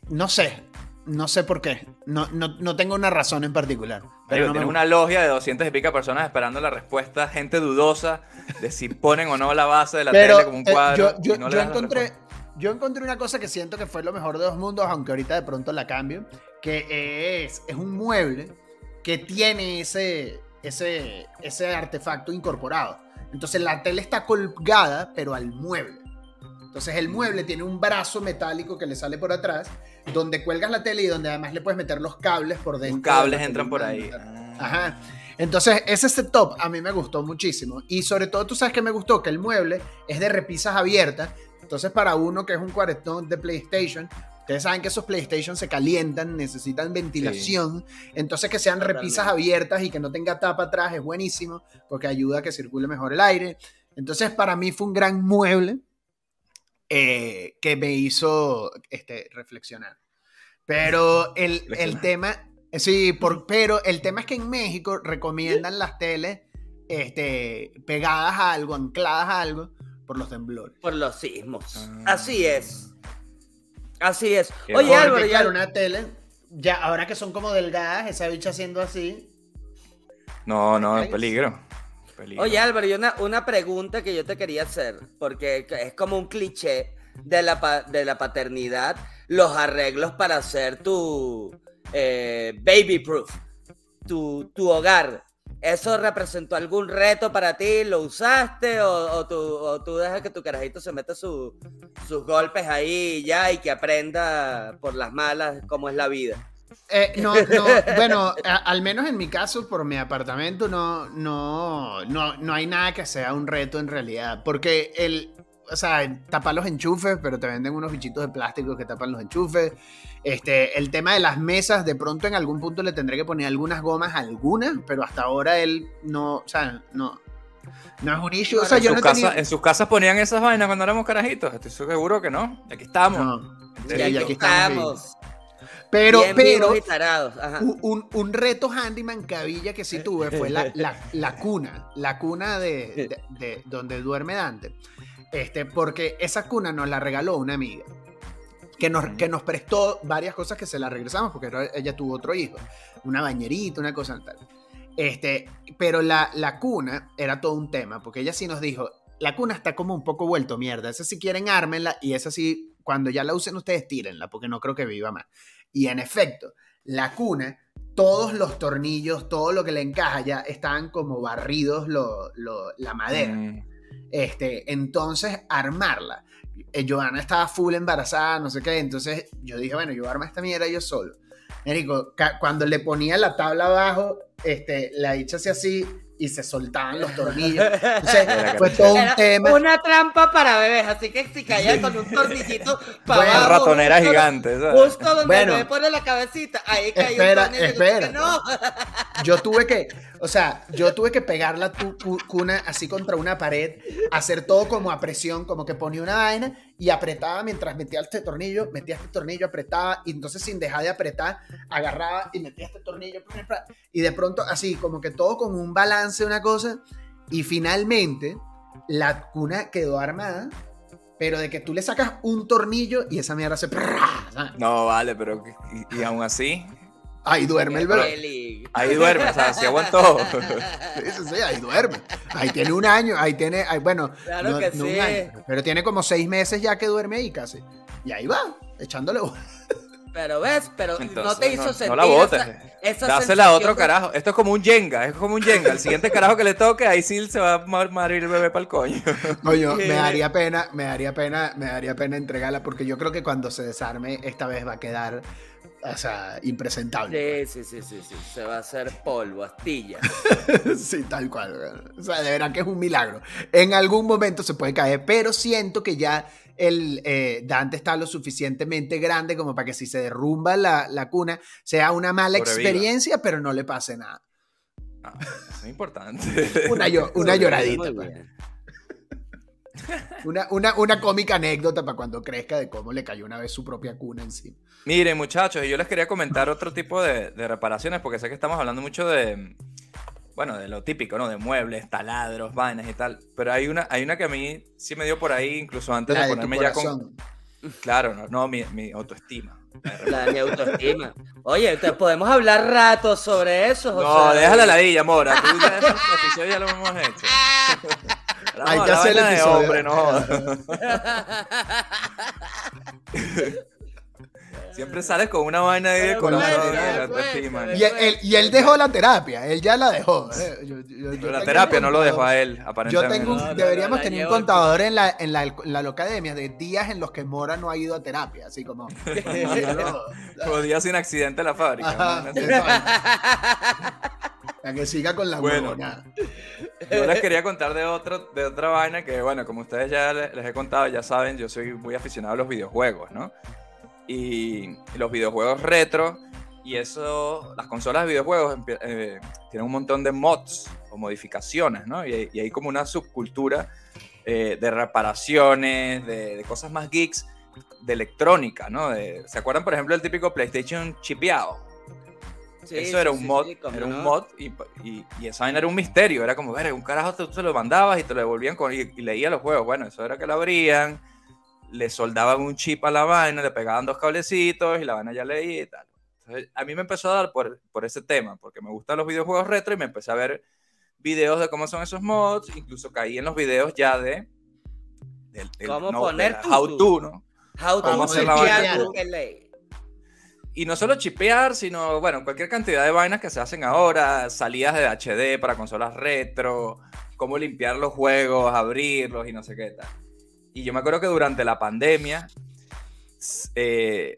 No sé, no sé por qué. No, no, tengo una razón en particular. Pero tiene una logia de 200 y pica personas esperando la respuesta, gente dudosa de si ponen o no la base de la tele como un eh, cuadro. yo, encontré, yo encontré una cosa que siento que fue lo mejor de dos mundos, aunque ahorita de pronto la cambio, que es, es un mueble que tiene ese, ese, ese artefacto incorporado. Entonces la tele está colgada, pero al mueble. Entonces el mueble tiene un brazo metálico que le sale por atrás, donde cuelgas la tele y donde además le puedes meter los cables por dentro. Los cables entran por ahí. Ajá. Entonces ese setup a mí me gustó muchísimo. Y sobre todo tú sabes que me gustó que el mueble es de repisas abiertas. Entonces para uno que es un cuarentón de PlayStation, Ustedes saben que esos PlayStation se calientan, necesitan ventilación. Entonces, que sean repisas abiertas y que no tenga tapa atrás es buenísimo porque ayuda a que circule mejor el aire. Entonces, para mí fue un gran mueble. Eh, que me hizo este, reflexionar. Pero el, el tema, sí, por, pero el tema es que en México recomiendan las teles este, pegadas a algo, ancladas a algo, por los temblores. Por los sismos. Ah. Así es. Así es. Oye, Álvaro, ya... una tele, ya, ahora que son como delgadas, esa bicha haciendo así. No, no, es peligro. Oye Álvaro, y una, una pregunta que yo te quería hacer, porque es como un cliché de la, de la paternidad, los arreglos para hacer tu eh, baby proof, tu, tu hogar. ¿Eso representó algún reto para ti? ¿Lo usaste? ¿O, tú, dejas que tu carajito se meta sus golpes ahí ya y que aprenda por las malas cómo es la vida? Eh, no, no, bueno, al menos en mi caso, por mi apartamento, no, no, no, no hay nada que sea un reto en realidad. Porque el, o sea, tapan los enchufes, pero te venden unos bichitos de plástico que tapan los enchufes. Este, el tema de las mesas, de pronto en algún punto le tendré que poner algunas gomas, algunas, pero hasta ahora él no, o sea, no, no es un issue. O sea, en, yo no casa, en sus casas ponían esas vainas cuando éramos carajitos. Estoy seguro que no. Aquí estamos. y aquí, estamos. Pero, pero un, un, reto handyman cabilla que sí tuve fue la, la, cuna, la cuna de, de, donde duerme Dante. Este, porque esa cuna nos la regaló una amiga. Que nos, que nos prestó varias cosas que se la regresamos porque ella tuvo otro hijo. Una bañerita, una cosa tal. Este, pero la, la cuna era todo un tema, porque ella sí nos dijo, la cuna está como un poco vuelto mierda. Esa si quieren ármenla y esa sí, cuando ya la usen ustedes tírenla, porque no creo que viva más. Y en efecto, la cuna, todos los tornillos, todo lo que le encaja ya estaban como barridos la madera. Mm. Este, entonces, armarla. Eh, Joana estaba full embarazada, no sé qué. Entonces yo dije, bueno, yo armo esta mierda yo solo. Érico, cuando le ponía la tabla abajo, este, la dicha hacía así y se soltaban los tornillos. Entonces, fue todo un tema. Una trampa para bebés, así que si caías con un tornillito para bueno, abajo, ratonera gigante. Justo donde bueno, me pone la cabecita, ahí cayó espera, un tornillo. Espera. No. Yo tuve que, o sea, yo tuve que pegar la cuna así contra una pared, hacer todo como a presión, como que ponía una vaina y apretaba mientras metía este tornillo, metía este tornillo, apretaba y entonces sin dejar de apretar, agarraba y metía este tornillo y de pronto así, como que todo con un balance, una cosa y finalmente la cuna quedó armada pero de que tú le sacas un tornillo y esa mierda se... No, vale, pero y aún así, Ahí duerme el bebé. Ahí duerme, o sea, se aguantó. Sí, sí, ahí duerme. Ahí tiene un año, ahí tiene, bueno, claro que sí. pero tiene como seis meses ya que duerme ahí casi. Y ahí va, echándole. Pero ves, pero no te hizo sentir. No la botes. Dásela a otro carajo. Esto es como un Jenga, es como un Jenga. El siguiente carajo que le toque, ahí sí se va a morir el bebé para el coño. Coño, me daría pena, me daría pena, me daría pena entregarla porque yo creo que cuando se desarme, esta vez va a quedar o sea, impresentable. Sí, sí, sí, sí, Se va a hacer polvo, astilla. sí, tal cual. O sea, de verdad que es un milagro. En algún momento se puede caer, pero siento que ya el eh, Dante está lo suficientemente grande como para que si se derrumba la, cuna sea una mala experiencia, pero no le pase nada. Ah, es importante. Una, una lloradita. Pues. Una, una, una, cómica anécdota para cuando crezca de cómo le cayó una vez su propia cuna encima. Miren, muchachos, yo les quería comentar otro tipo de, reparaciones, porque sé que estamos hablando mucho de, bueno, de lo típico, ¿no? De muebles, taladros, vainas y tal. Pero hay una, hay una que a mí sí me dio por ahí, incluso antes de ponerme ya con. Claro, no, no mi, mi autoestima. La de mi autoestima. Oye, podemos hablar rato sobre eso. No, déjala la ladilla, mora. Tú ya, ya lo hemos hecho. Hay que hacer el episodio. hombre, no. Siempre sales con una vaina de con y, él, y él dejó la terapia, él ya la dejó. Eh, la terapia no lo dejó a él, aparentemente. Yo tengo, deberíamos tener un contador en la, en, la, en academia de días en los que Mora no ha ido a terapia, así como... como días sin accidente en la fábrica. Para que siga con la bueno, Yo les quería contar de, otro, de otra vaina que, bueno, como ustedes ya les, he contado, ya saben, yo soy muy aficionado a los videojuegos, ¿no? Y, los videojuegos retro, y eso, las consolas de videojuegos eh, tienen un montón de mods o modificaciones, ¿no? Y, hay como una subcultura eh, de reparaciones, de, cosas más geeks, de electrónica, ¿no? ¿Se acuerdan, por ejemplo, del típico PlayStation chipeado? eso era un mod, era un mod y, y, y, esa vaina era un misterio, era como, ver, un carajo tú te lo mandabas y te lo devolvían con, y, leía los juegos, bueno, eso era que lo abrían, le soldaban un chip a la vaina, le pegaban dos cablecitos y la vaina ya leía y tal. a mí me empezó a dar por, por ese tema, porque me gustan los videojuegos retro y me empecé a ver videos de cómo son esos mods, incluso caí en los videos ya de... ¿Cómo poner How to, ¿no? How to ¿Cómo hacer la vaina? Y no solo chipear, sino, bueno, cualquier cantidad de vainas que se hacen ahora, salidas de HD para consolas retro, cómo limpiar los juegos, abrirlos y no sé qué tal. Y yo me acuerdo que durante la pandemia, eh,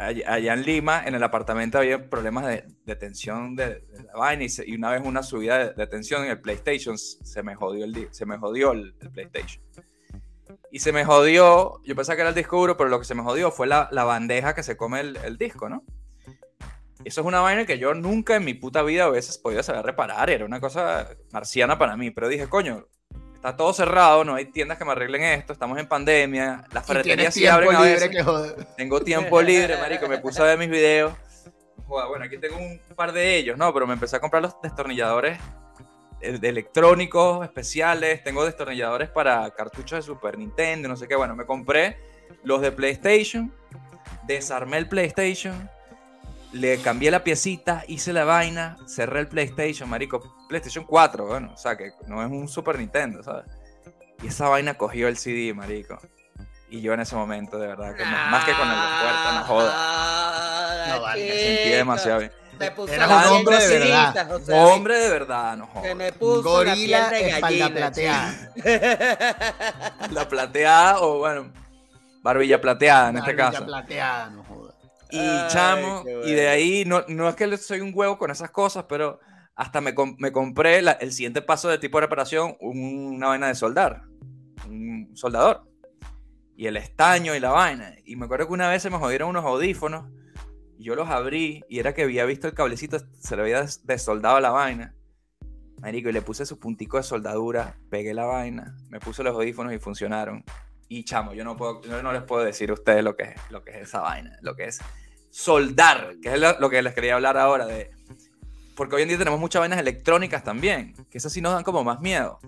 allá en Lima, en el apartamento había problemas de, tensión de, la vaina y, una vez una subida de, tensión en el PlayStation se me jodió el, se me jodió el PlayStation. Y se me jodió, yo pensaba que era el disco duro, pero lo que se me jodió fue la, la bandeja que se come el, el, disco, ¿no? Eso es una vaina que yo nunca en mi puta vida a veces podía saber reparar, era una cosa marciana para mí, pero dije, coño, está todo cerrado, no hay tiendas que me arreglen esto, estamos en pandemia, las ferreterías sí abren a veces. Tengo tiempo libre, marico, me puse a ver mis videos. bueno, aquí tengo un par de ellos, ¿no? Pero me empecé a comprar los destornilladores de electrónicos especiales, tengo destornilladores para cartuchos de Super Nintendo, no sé qué. Bueno, me compré los de PlayStation, desarmé el PlayStation, le cambié la piecita, hice la vaina, cerré el PlayStation, marico. PlayStation 4, bueno, o sea, que no es un Super Nintendo, ¿sabes? Y esa vaina cogió el CD, marico. Y yo en ese momento, de verdad, que más, que con el de puerta, no joda. No, vale, me sentí demasiado bien. Me puso Era un hombre de verdad. Hombre de verdad, no jodas. Que me puso Gorila la piel de espalda plateada. la plateada o bueno, barbilla plateada en este caso. Barbilla plateada, no jodas. Y Ay, chamo, qué y bueno. de ahí, no, no es que soy un huevo con esas cosas, pero hasta me, com- me compré la- el siguiente paso de tipo de reparación, un- una vaina de soldar, un soldador. Y el estaño y la vaina. Y me acuerdo que una vez se me jodieron unos audífonos y yo los abrí y era que había visto el cablecito, se le había des- desoldado la vaina. Marico, y le puse su puntico de soldadura, pegué la vaina, me puse los audífonos y funcionaron. Y chamo, yo no, puedo, yo no les puedo decir a ustedes lo que, es, lo que es esa vaina, lo que es soldar, que es lo, que les quería hablar ahora de... Porque hoy en día tenemos muchas vainas electrónicas también, que esas sí nos dan como más miedo.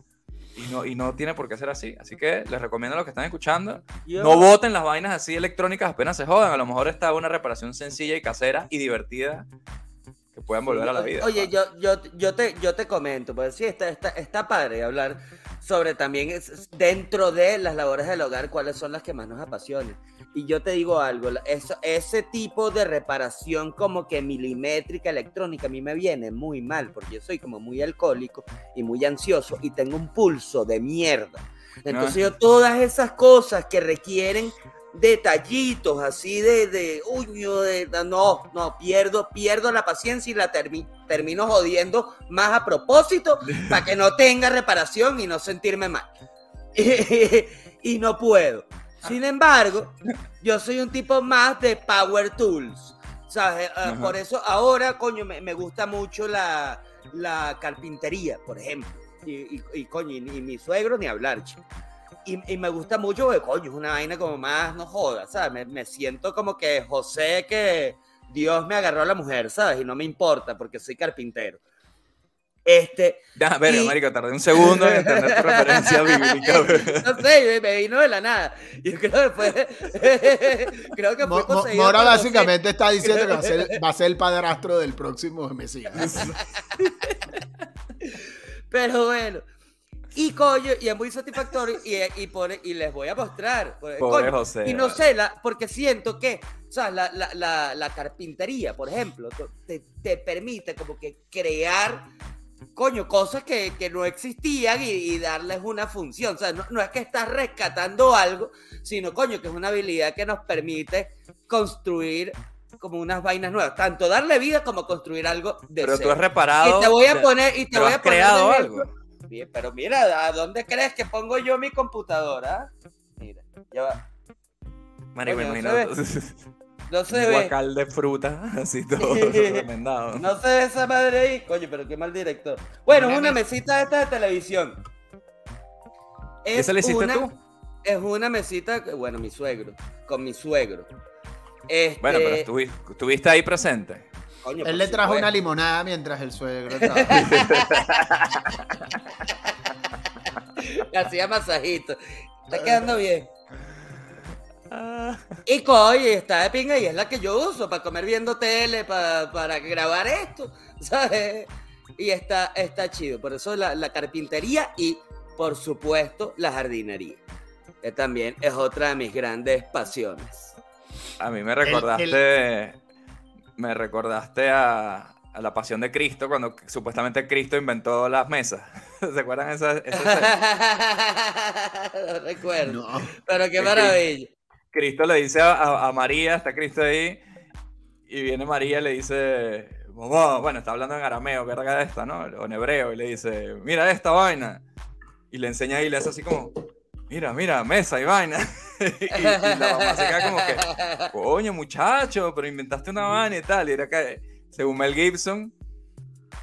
Y no, y no tiene por qué ser así. Así que les recomiendo a los que están escuchando, no voten las vainas así electrónicas apenas se jodan. A lo mejor está una reparación sencilla y casera y divertida que puedan volver a la vida. Oye, yo, yo, yo, te, yo te comento, pues sí, está, está, está padre hablar sobre también es- dentro de las labores del hogar cuáles son las que más nos apasionan. Y yo te digo algo, eso, ese tipo de reparación como que milimétrica electrónica a mí me viene muy mal, porque yo soy como muy alcohólico y muy ansioso y tengo un pulso de mierda. Entonces yo todas esas cosas que requieren detallitos así de, de uño, de- no, no, pierdo, pierdo la paciencia y la termi- termino jodiendo más a propósito para que no tenga reparación y no sentirme mal. y no puedo. Sin embargo, yo soy un tipo más de power tools. ¿sabes? Eh, por eso ahora, coño, me, me gusta mucho la, la carpintería, por ejemplo. Y, y- y, coño, y, y mi suegro ni hablar, chico. Y, y me gusta mucho porque, coño, es una vaina como más, no jodas, ¿sabes? Me, me siento como que José, que Dios me agarró a la mujer, ¿sabes? Y no me importa porque soy carpintero. Este, Ya, ver, y- marico, tardé un segundo en entender tu referencia bíblica. no sé, me- vino de la nada. Yo creo que fue, creo que fue conseguido Mora básicamente está diciendo que va a, ser, va a ser el padrastro del próximo Mesías. Pero bueno. Y coño, y es muy satisfactorio y, y, por- y les voy a mostrar. Pobre coño, José, Y no sé, la, porque siento que, o sea, la, la, la, la carpintería, por ejemplo, te, te permite como que crear, coño, cosas que, que no existían y, y darles una función. O sea, no, no es que estás rescatando algo, sino, coño, que es una habilidad que nos permite construir como unas vainas nuevas. Tanto darle vida como construir algo de Pero tú has reparado. Y te voy a poner, y te voy has a poner creado algo. Bien, pero mira, ¿a dónde crees que pongo yo mi computadora? Mira, ya va. Marico, me Coño, imagino. ¿no No se ve. guacal de fruta, así todo remendado. No se ve esa madre ahí. Coño, pero qué mal director. Bueno, Una una mes- mesita esta de televisión. ¿Y esa la hiciste una, tú? Es una mesita, que- bueno, mi suegro, con mi suegro. Este, Bueno, pero estuvi- estuviste ahí presente. coño, Él le trajo una limonada mientras el suegro. Le hacía masajito. Está quedando bien. Y coño, está de pinga y es la que yo uso para comer viendo tele, pa- para grabar esto, ¿sabes? Y está, está chido. Por eso la, la carpintería y, por supuesto, la jardinería. Que también es otra de mis grandes pasiones. A mí me recordaste. Me recordaste a, a la pasión de Cristo cuando supuestamente Cristo inventó las mesas. ¿Se acuerdan esa, esa escena? no recuerdo. No. Pero qué maravilla. Cristo le dice a, a- a María, está Cristo ahí, y viene María y le dice, mamá, bueno, está hablando en arameo, verga de esta, ¿no? O en hebreo, y le dice, mira esta vaina. Y le enseña y le hace así como, mira, mira, mesa y vaina. y, y la mamá se queda como que, coño, muchacho, pero inventaste una vaina y tal. Y era que, según Mel Gibson,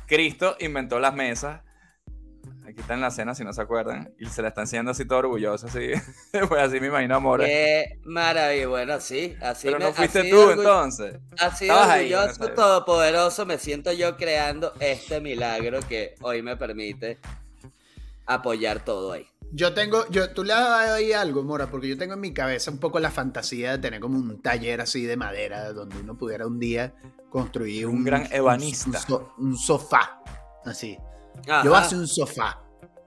Cristo inventó las mesas. Aquí está en la escena, si no se acuerdan. Y se la está enseñando así todo orgulloso, así. pues así me imagino a Mora. Qué maravilla. Bueno, sí, así Pero me- no fuiste así tú entonces. Así ahí orgulloso, todopoderoso, me siento yo creando este milagro que hoy me permite apoyar todo ahí. Yo tengo, yo, tú le has dado ahí algo, Mora, porque yo tengo en mi cabeza un poco la fantasía de tener como un taller así de madera donde uno pudiera un día construir Un un, gran ebanista. un, so- un sofá, así. Ajá. Yo voy a hacer un sofá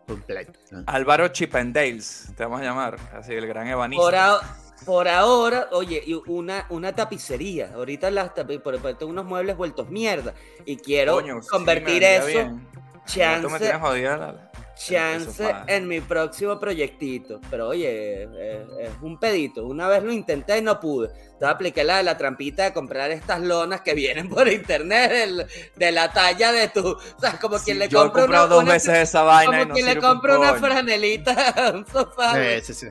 completo. ¿no? Álvaro Chipendales, te vamos a llamar. Así, el gran ebanista. por, a- por ahora, oye, una, una tapicería. Ahorita las tapi- por, por- tengo unos muebles vueltos mierda. Y quiero Coño, sí, convertir me vendría eso. bien. No, tú me Chance. tienes jodida la- chance en mi próximo proyectito. Pero oye, es, es un pedito. Una vez lo intenté y no pude. Entonces apliqué la de la trampita de comprar estas lonas que vienen por internet del- de la talla de tu. O sea, como Sí, quien le yo he compra comprado una, dos una- veces esa vaina y como no quien le un compra una franelita un sofá. Sí, sí, sí.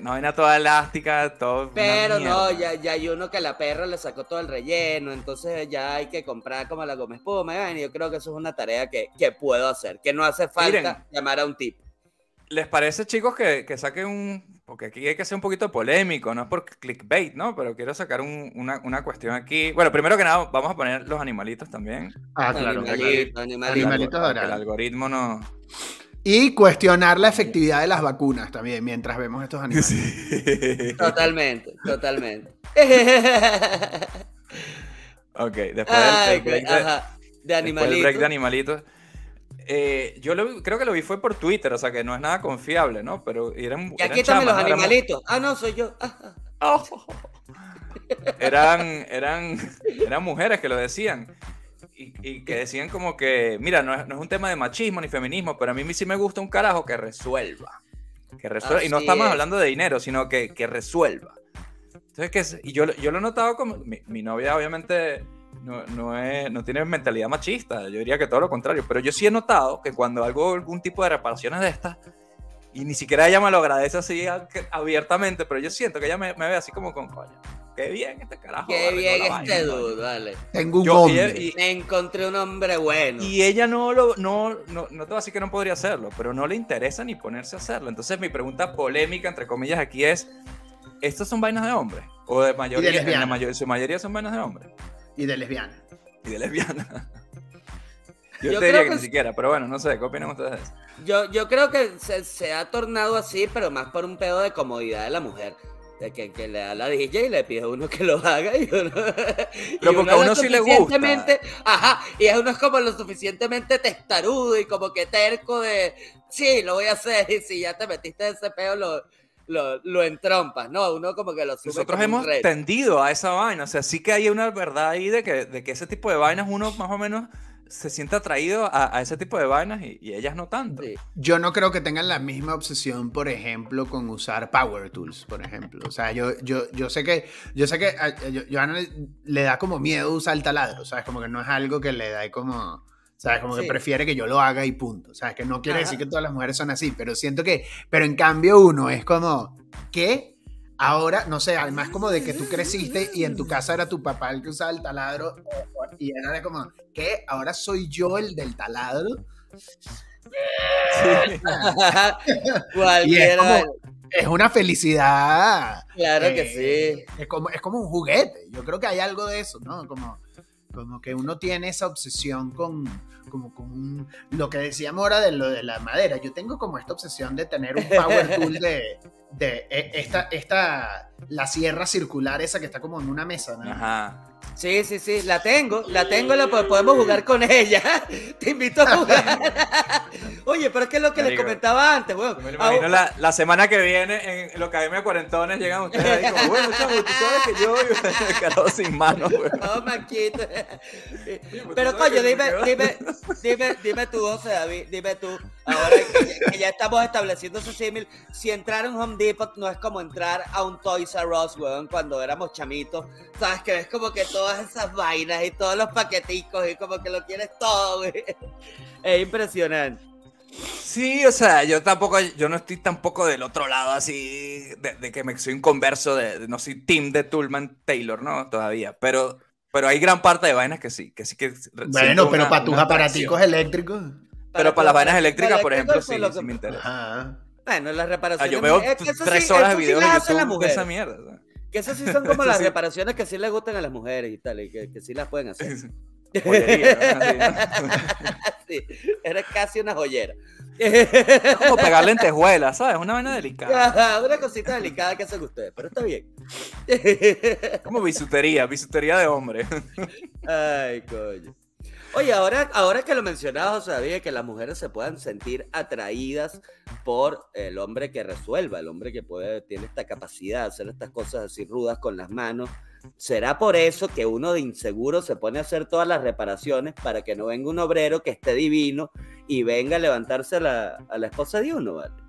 Una vaina toda elástica, todo. Pero no, ya, ya hay uno que la perra le sacó todo el relleno, entonces ya hay que comprar como la goma espuma. y y yo creo que eso es una tarea que, que puedo hacer, que no hace falta Miren. llamar a un tipo. ¿Les parece, chicos, que, que saquen un... Porque aquí hay que ser un poquito polémico, no es por clickbait, ¿no? Pero quiero sacar un- una, una cuestión aquí. Bueno, primero que nada, vamos a poner los animalitos también. Ah, claro. Animalito, animalito. Animalito el algoritmo no... Y cuestionar la efectividad de las vacunas también mientras vemos estos animales. Totalmente, totalmente. ok, después Ay, del, break de, ajá, de después del animalito. break de animalitos. Eh, yo lo creo que lo vi fue por Twitter, o sea que no es nada confiable, ¿no? Pero eran, Y eran aquí están los animalitos. Ah, no, soy yo. Ah, ah. Oh. Eran, eran, eran mujeres que lo decían. Y, y que decían como que, mira, no es, no es un tema de machismo ni feminismo, pero a mí sí me gusta un carajo que resuelva. Que resuelva. y no estamos es. hablando de dinero, sino que, que resuelva. Entonces, que, y yo, lo- yo lo he notado como, mi, mi novia obviamente no, no, es, no tiene mentalidad machista, yo diría que todo lo contrario, pero yo sí he notado que cuando hago algún tipo de reparaciones de estas, y ni siquiera ella me lo agradece así abiertamente, pero yo siento que ella me, me ve así como con coño. Qué bien este carajo. Qué bien este vaina, coño". dude, vale. Tengo un Yo- y- hombre. y- Me encontré un hombre bueno. y ella no lo, no, no, no te va a decir que no podría hacerlo, pero no le interesa ni ponerse a hacerlo. Entonces mi pregunta polémica, entre comillas, aquí es, ¿estos son vainas de hombres? O de mayoría, en la su mayoría son vainas de hombres. Y de lesbiana. Y de lesbianas. Yo, Yo te creo diría que, que ni siquiera, pero bueno, no sé, ¿qué opinan ustedes? Yo, yo creo que se, se ha tornado así, pero más por un pedo de comodidad de la mujer. De que, que le da la DJ y le pide a uno que lo haga y uno. y Pero porque a lo uno sí le gusta. suficientemente- Ajá, y a uno es como lo suficientemente testarudo y como que terco de. Sí, lo voy a hacer. Y si ya te metiste en ese pedo, lo, lo, lo entrompas, ¿no? Uno como que lo sube. Nosotros hemos tendido a esa vaina, o sea, sí que hay una verdad ahí de que, de que ese tipo de vainas uno más o menos se siente atraído a, a ese tipo de vainas y, y ellas no tanto. Sí. Yo no creo que tengan la misma obsesión, por ejemplo, con usar power tools, por ejemplo. O sea, yo, yo, yo sé que, yo sé que a, a Yo- Johanna le, le da como miedo usar el taladro, ¿sabes? Como que no es algo que le da como, ¿sabes? Como que Sí. prefiere que yo lo haga y punto. ¿Sabes? Que no quiere Ajá. decir que todas las mujeres son así, pero siento que, pero en cambio uno es como, ¿qué? Ahora, no sé, además como de que tú creciste y en tu casa era tu papá el que usaba el taladro y era de como, ¿qué? Ahora soy yo el del taladro. Y es, Cualquiera. como- es una felicidad. Claro que eh, sí. Es como, es como un juguete. Yo creo que hay algo de eso, ¿no? Como, como que uno tiene esa obsesión con, como con un- lo que decíamos ahora de lo de la madera. Yo tengo como esta obsesión de tener un power tool de, de eh, esta, esta, la sierra circular esa que está como en una mesa, ¿no? Ajá. Sí, sí, sí, la tengo, la tengo, la po- podemos jugar con ella. Te invito a jugar. Oye, pero es que es lo que les comentaba antes, weón. Me Ah, imagino la, la semana que viene en la Academia de Cuarentones llegan ustedes ahí como, bueno, chamo, tú sabes que yo carajo sin mano, güey. No, Maquito. pues, Pero coño, dime, me quedo- dime, dime, dime tú, José David, dime tú, ahora que ya, que ya estamos estableciendo ese símil, si entrar en Home Depot no es como entrar a un Toys R Us, weón, cuando éramos chamitos, sabes que ves como que todas esas vainas y todos los paqueticos y como que lo quieres todo, güey. Es impresionante. Sí, o sea, yo tampoco, yo no estoy tampoco del otro lado así, de, de que me soy un converso de, de- no soy team de Toolman Taylor, ¿no? Todavía, pero, pero hay gran parte de vainas que sí, que sí que Bueno, pero una- para tus aparaticos eléctricos. Pero para las vainas eléctricas, por ejemplo, sí, me interesa. Ajá. Bueno, las Ah, reparaciones. yo veo es que eso tres sí- horas de eso sí las YouTube de esa mierda. Que esas sí son como las sí. reparaciones que sí le gustan a las mujeres y tal, y que, que sí las pueden hacer. Joyería, sí, eres casi una joyera. ¿no? Como pegar lentejuelas, ¿sabes? Una vaina delicada. Ajá, una cosita delicada que hacen ustedes, pero está bien. Como bisutería, bisutería de hombre. Ay, coño. Oye, ahora, ahora que lo mencionabas, sabía que las mujeres se puedan sentir atraídas por el hombre que resuelva, el hombre que puede, tiene esta capacidad de hacer estas cosas así rudas con las manos. ¿Será por eso que uno de inseguro se pone a hacer todas las reparaciones para que no venga un obrero que esté divino y venga a levantarse a la, a la esposa de uno, ¿vale?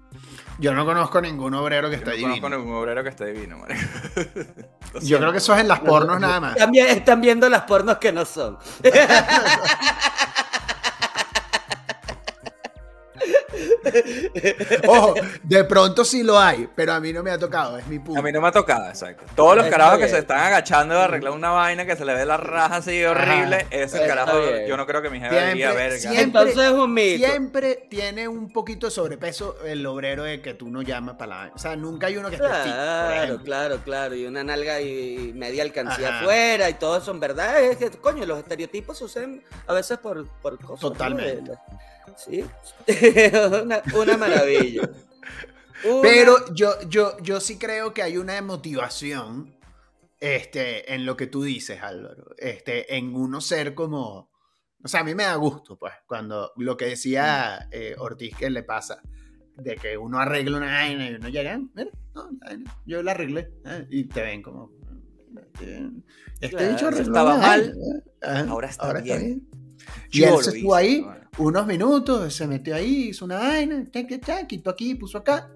Yo no conozco ningún obrero que Yo esté no divino. conozco ningún obrero que esté divino, marico. Yo creo que eso es en las pornos nada más. También están viendo las pornos que no son. Ojo, de pronto sí lo hay, pero a mí no me ha tocado, es mi punto. A mí no me ha tocado, exacto. Todos los Está carajos que se están agachando de arreglar una vaina que se le ve la raja así horrible, ese Está carajo, bien. yo no creo que mi jefe verga. siempre, Entonces es un mito. siempre tiene un poquito de sobrepeso el obrero de que tú no llamas para la... O sea, nunca hay uno que esté Claro, claro, claro. Y una nalga y media alcancía Ajá. afuera y todo eso en verdad. Es que, coño, los estereotipos se usan a veces por, por cosas. ¿no? Sí. una, una maravilla. Una- Pero yo, yo, yo sí creo que hay una motivación este, en lo que tú dices, Álvaro. Este, en uno ser como. O sea, a mí me da gusto, pues, cuando lo que decía eh, Ortiz que le pasa, de que uno arregla una vaina y uno llega, mira, no, yo la arreglé, ¿eh? y te ven como. Este, Claro, bicho arregló estaba mal, ¿eh? Ajá, ahora está bien. Y él se estuvo hice, ahí bueno. unos minutos, se metió ahí, hizo una vaina, tac, tac, tac, quitó aquí, puso acá.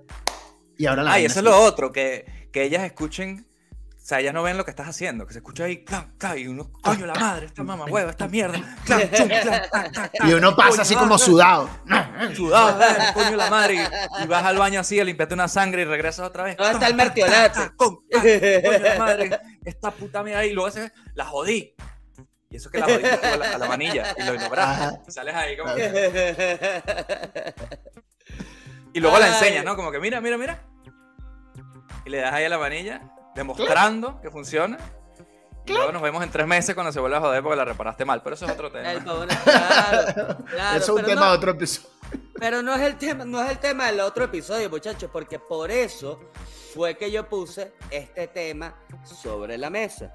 Y ahora la Ay, eso es lo otro, que, que ellas escuchen, o sea, ellas no ven lo que estás haciendo, que se escucha ahí, clan, clan, y uno, coño, la madre, esta mamá hueva, esta mierda, clan, chum, clan, clan, clan, Y uno pasa coño, así como sudado. Sudado, eh, coño, la madre, y, y vas al baño así a limpiarte una sangre y regresas otra vez. ¿Dónde está el mertiolate? Coño, la madre, esta puta mierda ahí, y luego se la jodí. Y eso que la jodiste a la, a la manilla, y lo. Ajá. Y sales ahí como que- Y luego la enseñas, ¿no? Como que mira, mira, mira. Y le das ahí a la manilla, demostrando que funciona. Y luego nos vemos en tres meses cuando se vuelva a joder porque la reparaste mal. Pero eso es otro tema. El es- claro, claro, Eso es un tema no- de otro episodio. Pero no es el tema, no es el tema del otro episodio, muchachos, porque por eso fue que yo puse este tema sobre la mesa.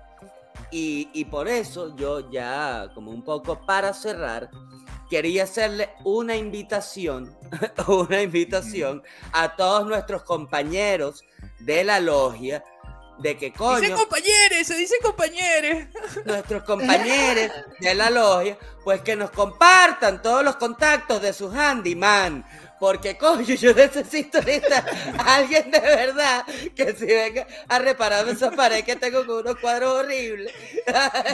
Y, y por eso yo ya, como un poco para cerrar, quería hacerle una invitación, una invitación a todos nuestros compañeros de la logia, de que coño, compañeros, se dice compañeros. nuestros compañeros de la logia, pues que nos compartan todos los contactos de su handyman. Porque, coño, yo necesito ahorita a alguien de verdad que si venga a repararme esa pared que tengo con unos cuadros horribles.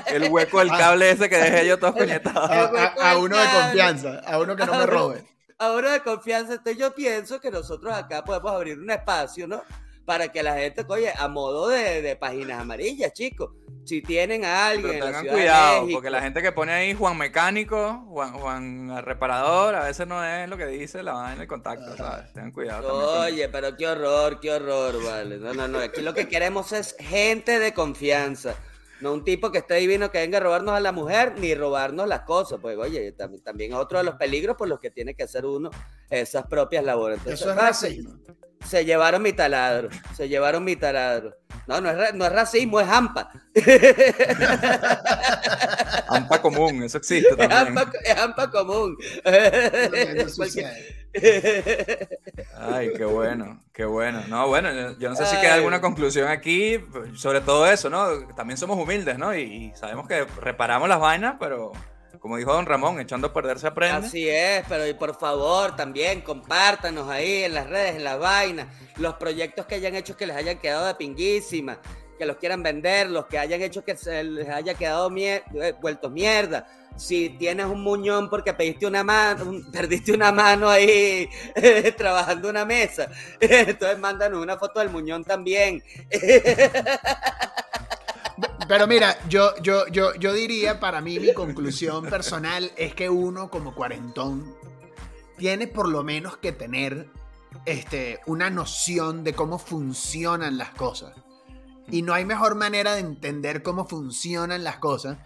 El hueco del cable ese que dejé yo todo coñetado. A, a- a uno de confianza, a uno que no me robe. Ahora de confianza, entonces yo pienso que nosotros acá podemos abrir un espacio, ¿no? Para que la gente, oye, a modo de, de páginas amarillas, chicos. Si tienen a alguien Pero en la tengan de cuidado, México, porque la gente que pone ahí Juan Mecánico, Juan, Juan Reparador, a veces no es lo que dice la vaina en el contacto, ¿sabes? Tengan cuidado también. con Oye, pero qué horror, qué horror, vale. No, no, no. Aquí lo que queremos es gente de confianza. No un tipo que esté divino que venga a robarnos a la mujer ni robarnos las cosas. Pues, oye, tam- también es otro de los peligros por los que tiene que hacer uno esas propias labores. Entonces, Eso es racismo. Se, llevaron mi taladro. Se llevaron mi taladro. No, no es, ra- no es racismo, es hampa. Ampa común, eso existe Es también. es hampa común. Ay, qué bueno, qué bueno. No, bueno, yo- no sé si Ay. queda alguna conclusión aquí sobre todo eso, ¿no? También somos humildes, ¿no? Y, y sabemos que reparamos las vainas, pero como dijo don Ramón, echando a perder se aprende. Así es, pero y por favor también compártanos ahí en las redes, en las vainas, los proyectos que hayan hecho que les hayan quedado de pinguísima, que los quieran vender, los que hayan hecho que se les haya quedado mier- eh, vueltos mierda. Si tienes un muñón porque pediste una mano, perdiste una mano ahí trabajando una mesa, entonces mándanos una foto del muñón también. Pero mira, yo, yo, yo, yo diría, para mí, mi conclusión personal es que uno como cuarentón tiene por lo menos que tener este, una noción de cómo funcionan las cosas. Y no hay mejor manera de entender cómo funcionan las cosas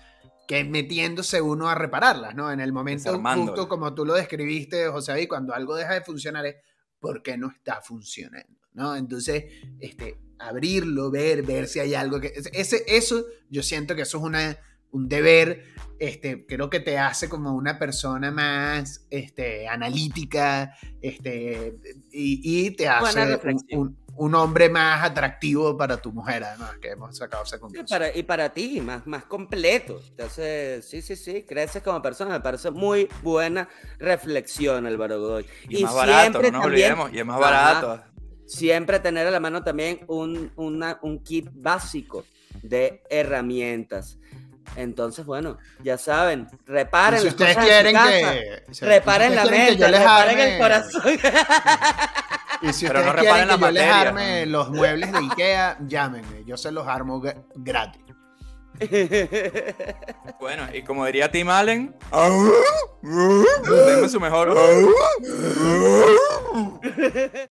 que metiéndose uno a repararlas, ¿no? En el momento justo como tú lo describiste, José David, cuando algo deja de funcionar es porque no está funcionando, ¿no? Entonces, este, abrirlo, ver, ver si hay algo que... Ese, eso, yo siento que eso es una, un deber, este, creo que te hace como una persona más este, analítica este, y, y te hace un, un, hombre más atractivo para tu mujer, además, que hemos sacado esa conclusión. y para ti, más, más completo. Entonces, sí, sí, sí, creces como persona. Me parece muy buena reflexión, Álvaro Godoy. Y, más barato, no nos olvidemos, y es más barato. Siempre tener a la mano también un, una, un kit básico de herramientas. Entonces, bueno, ya saben, reparen si ustedes quieren que reparen la mente, reparen el corazón. Y si ustedes quieren que yo les arme los muebles de Ikea, llámenme, yo se los armo gratis. Bueno, y como diría Tim Allen, denme su mejor.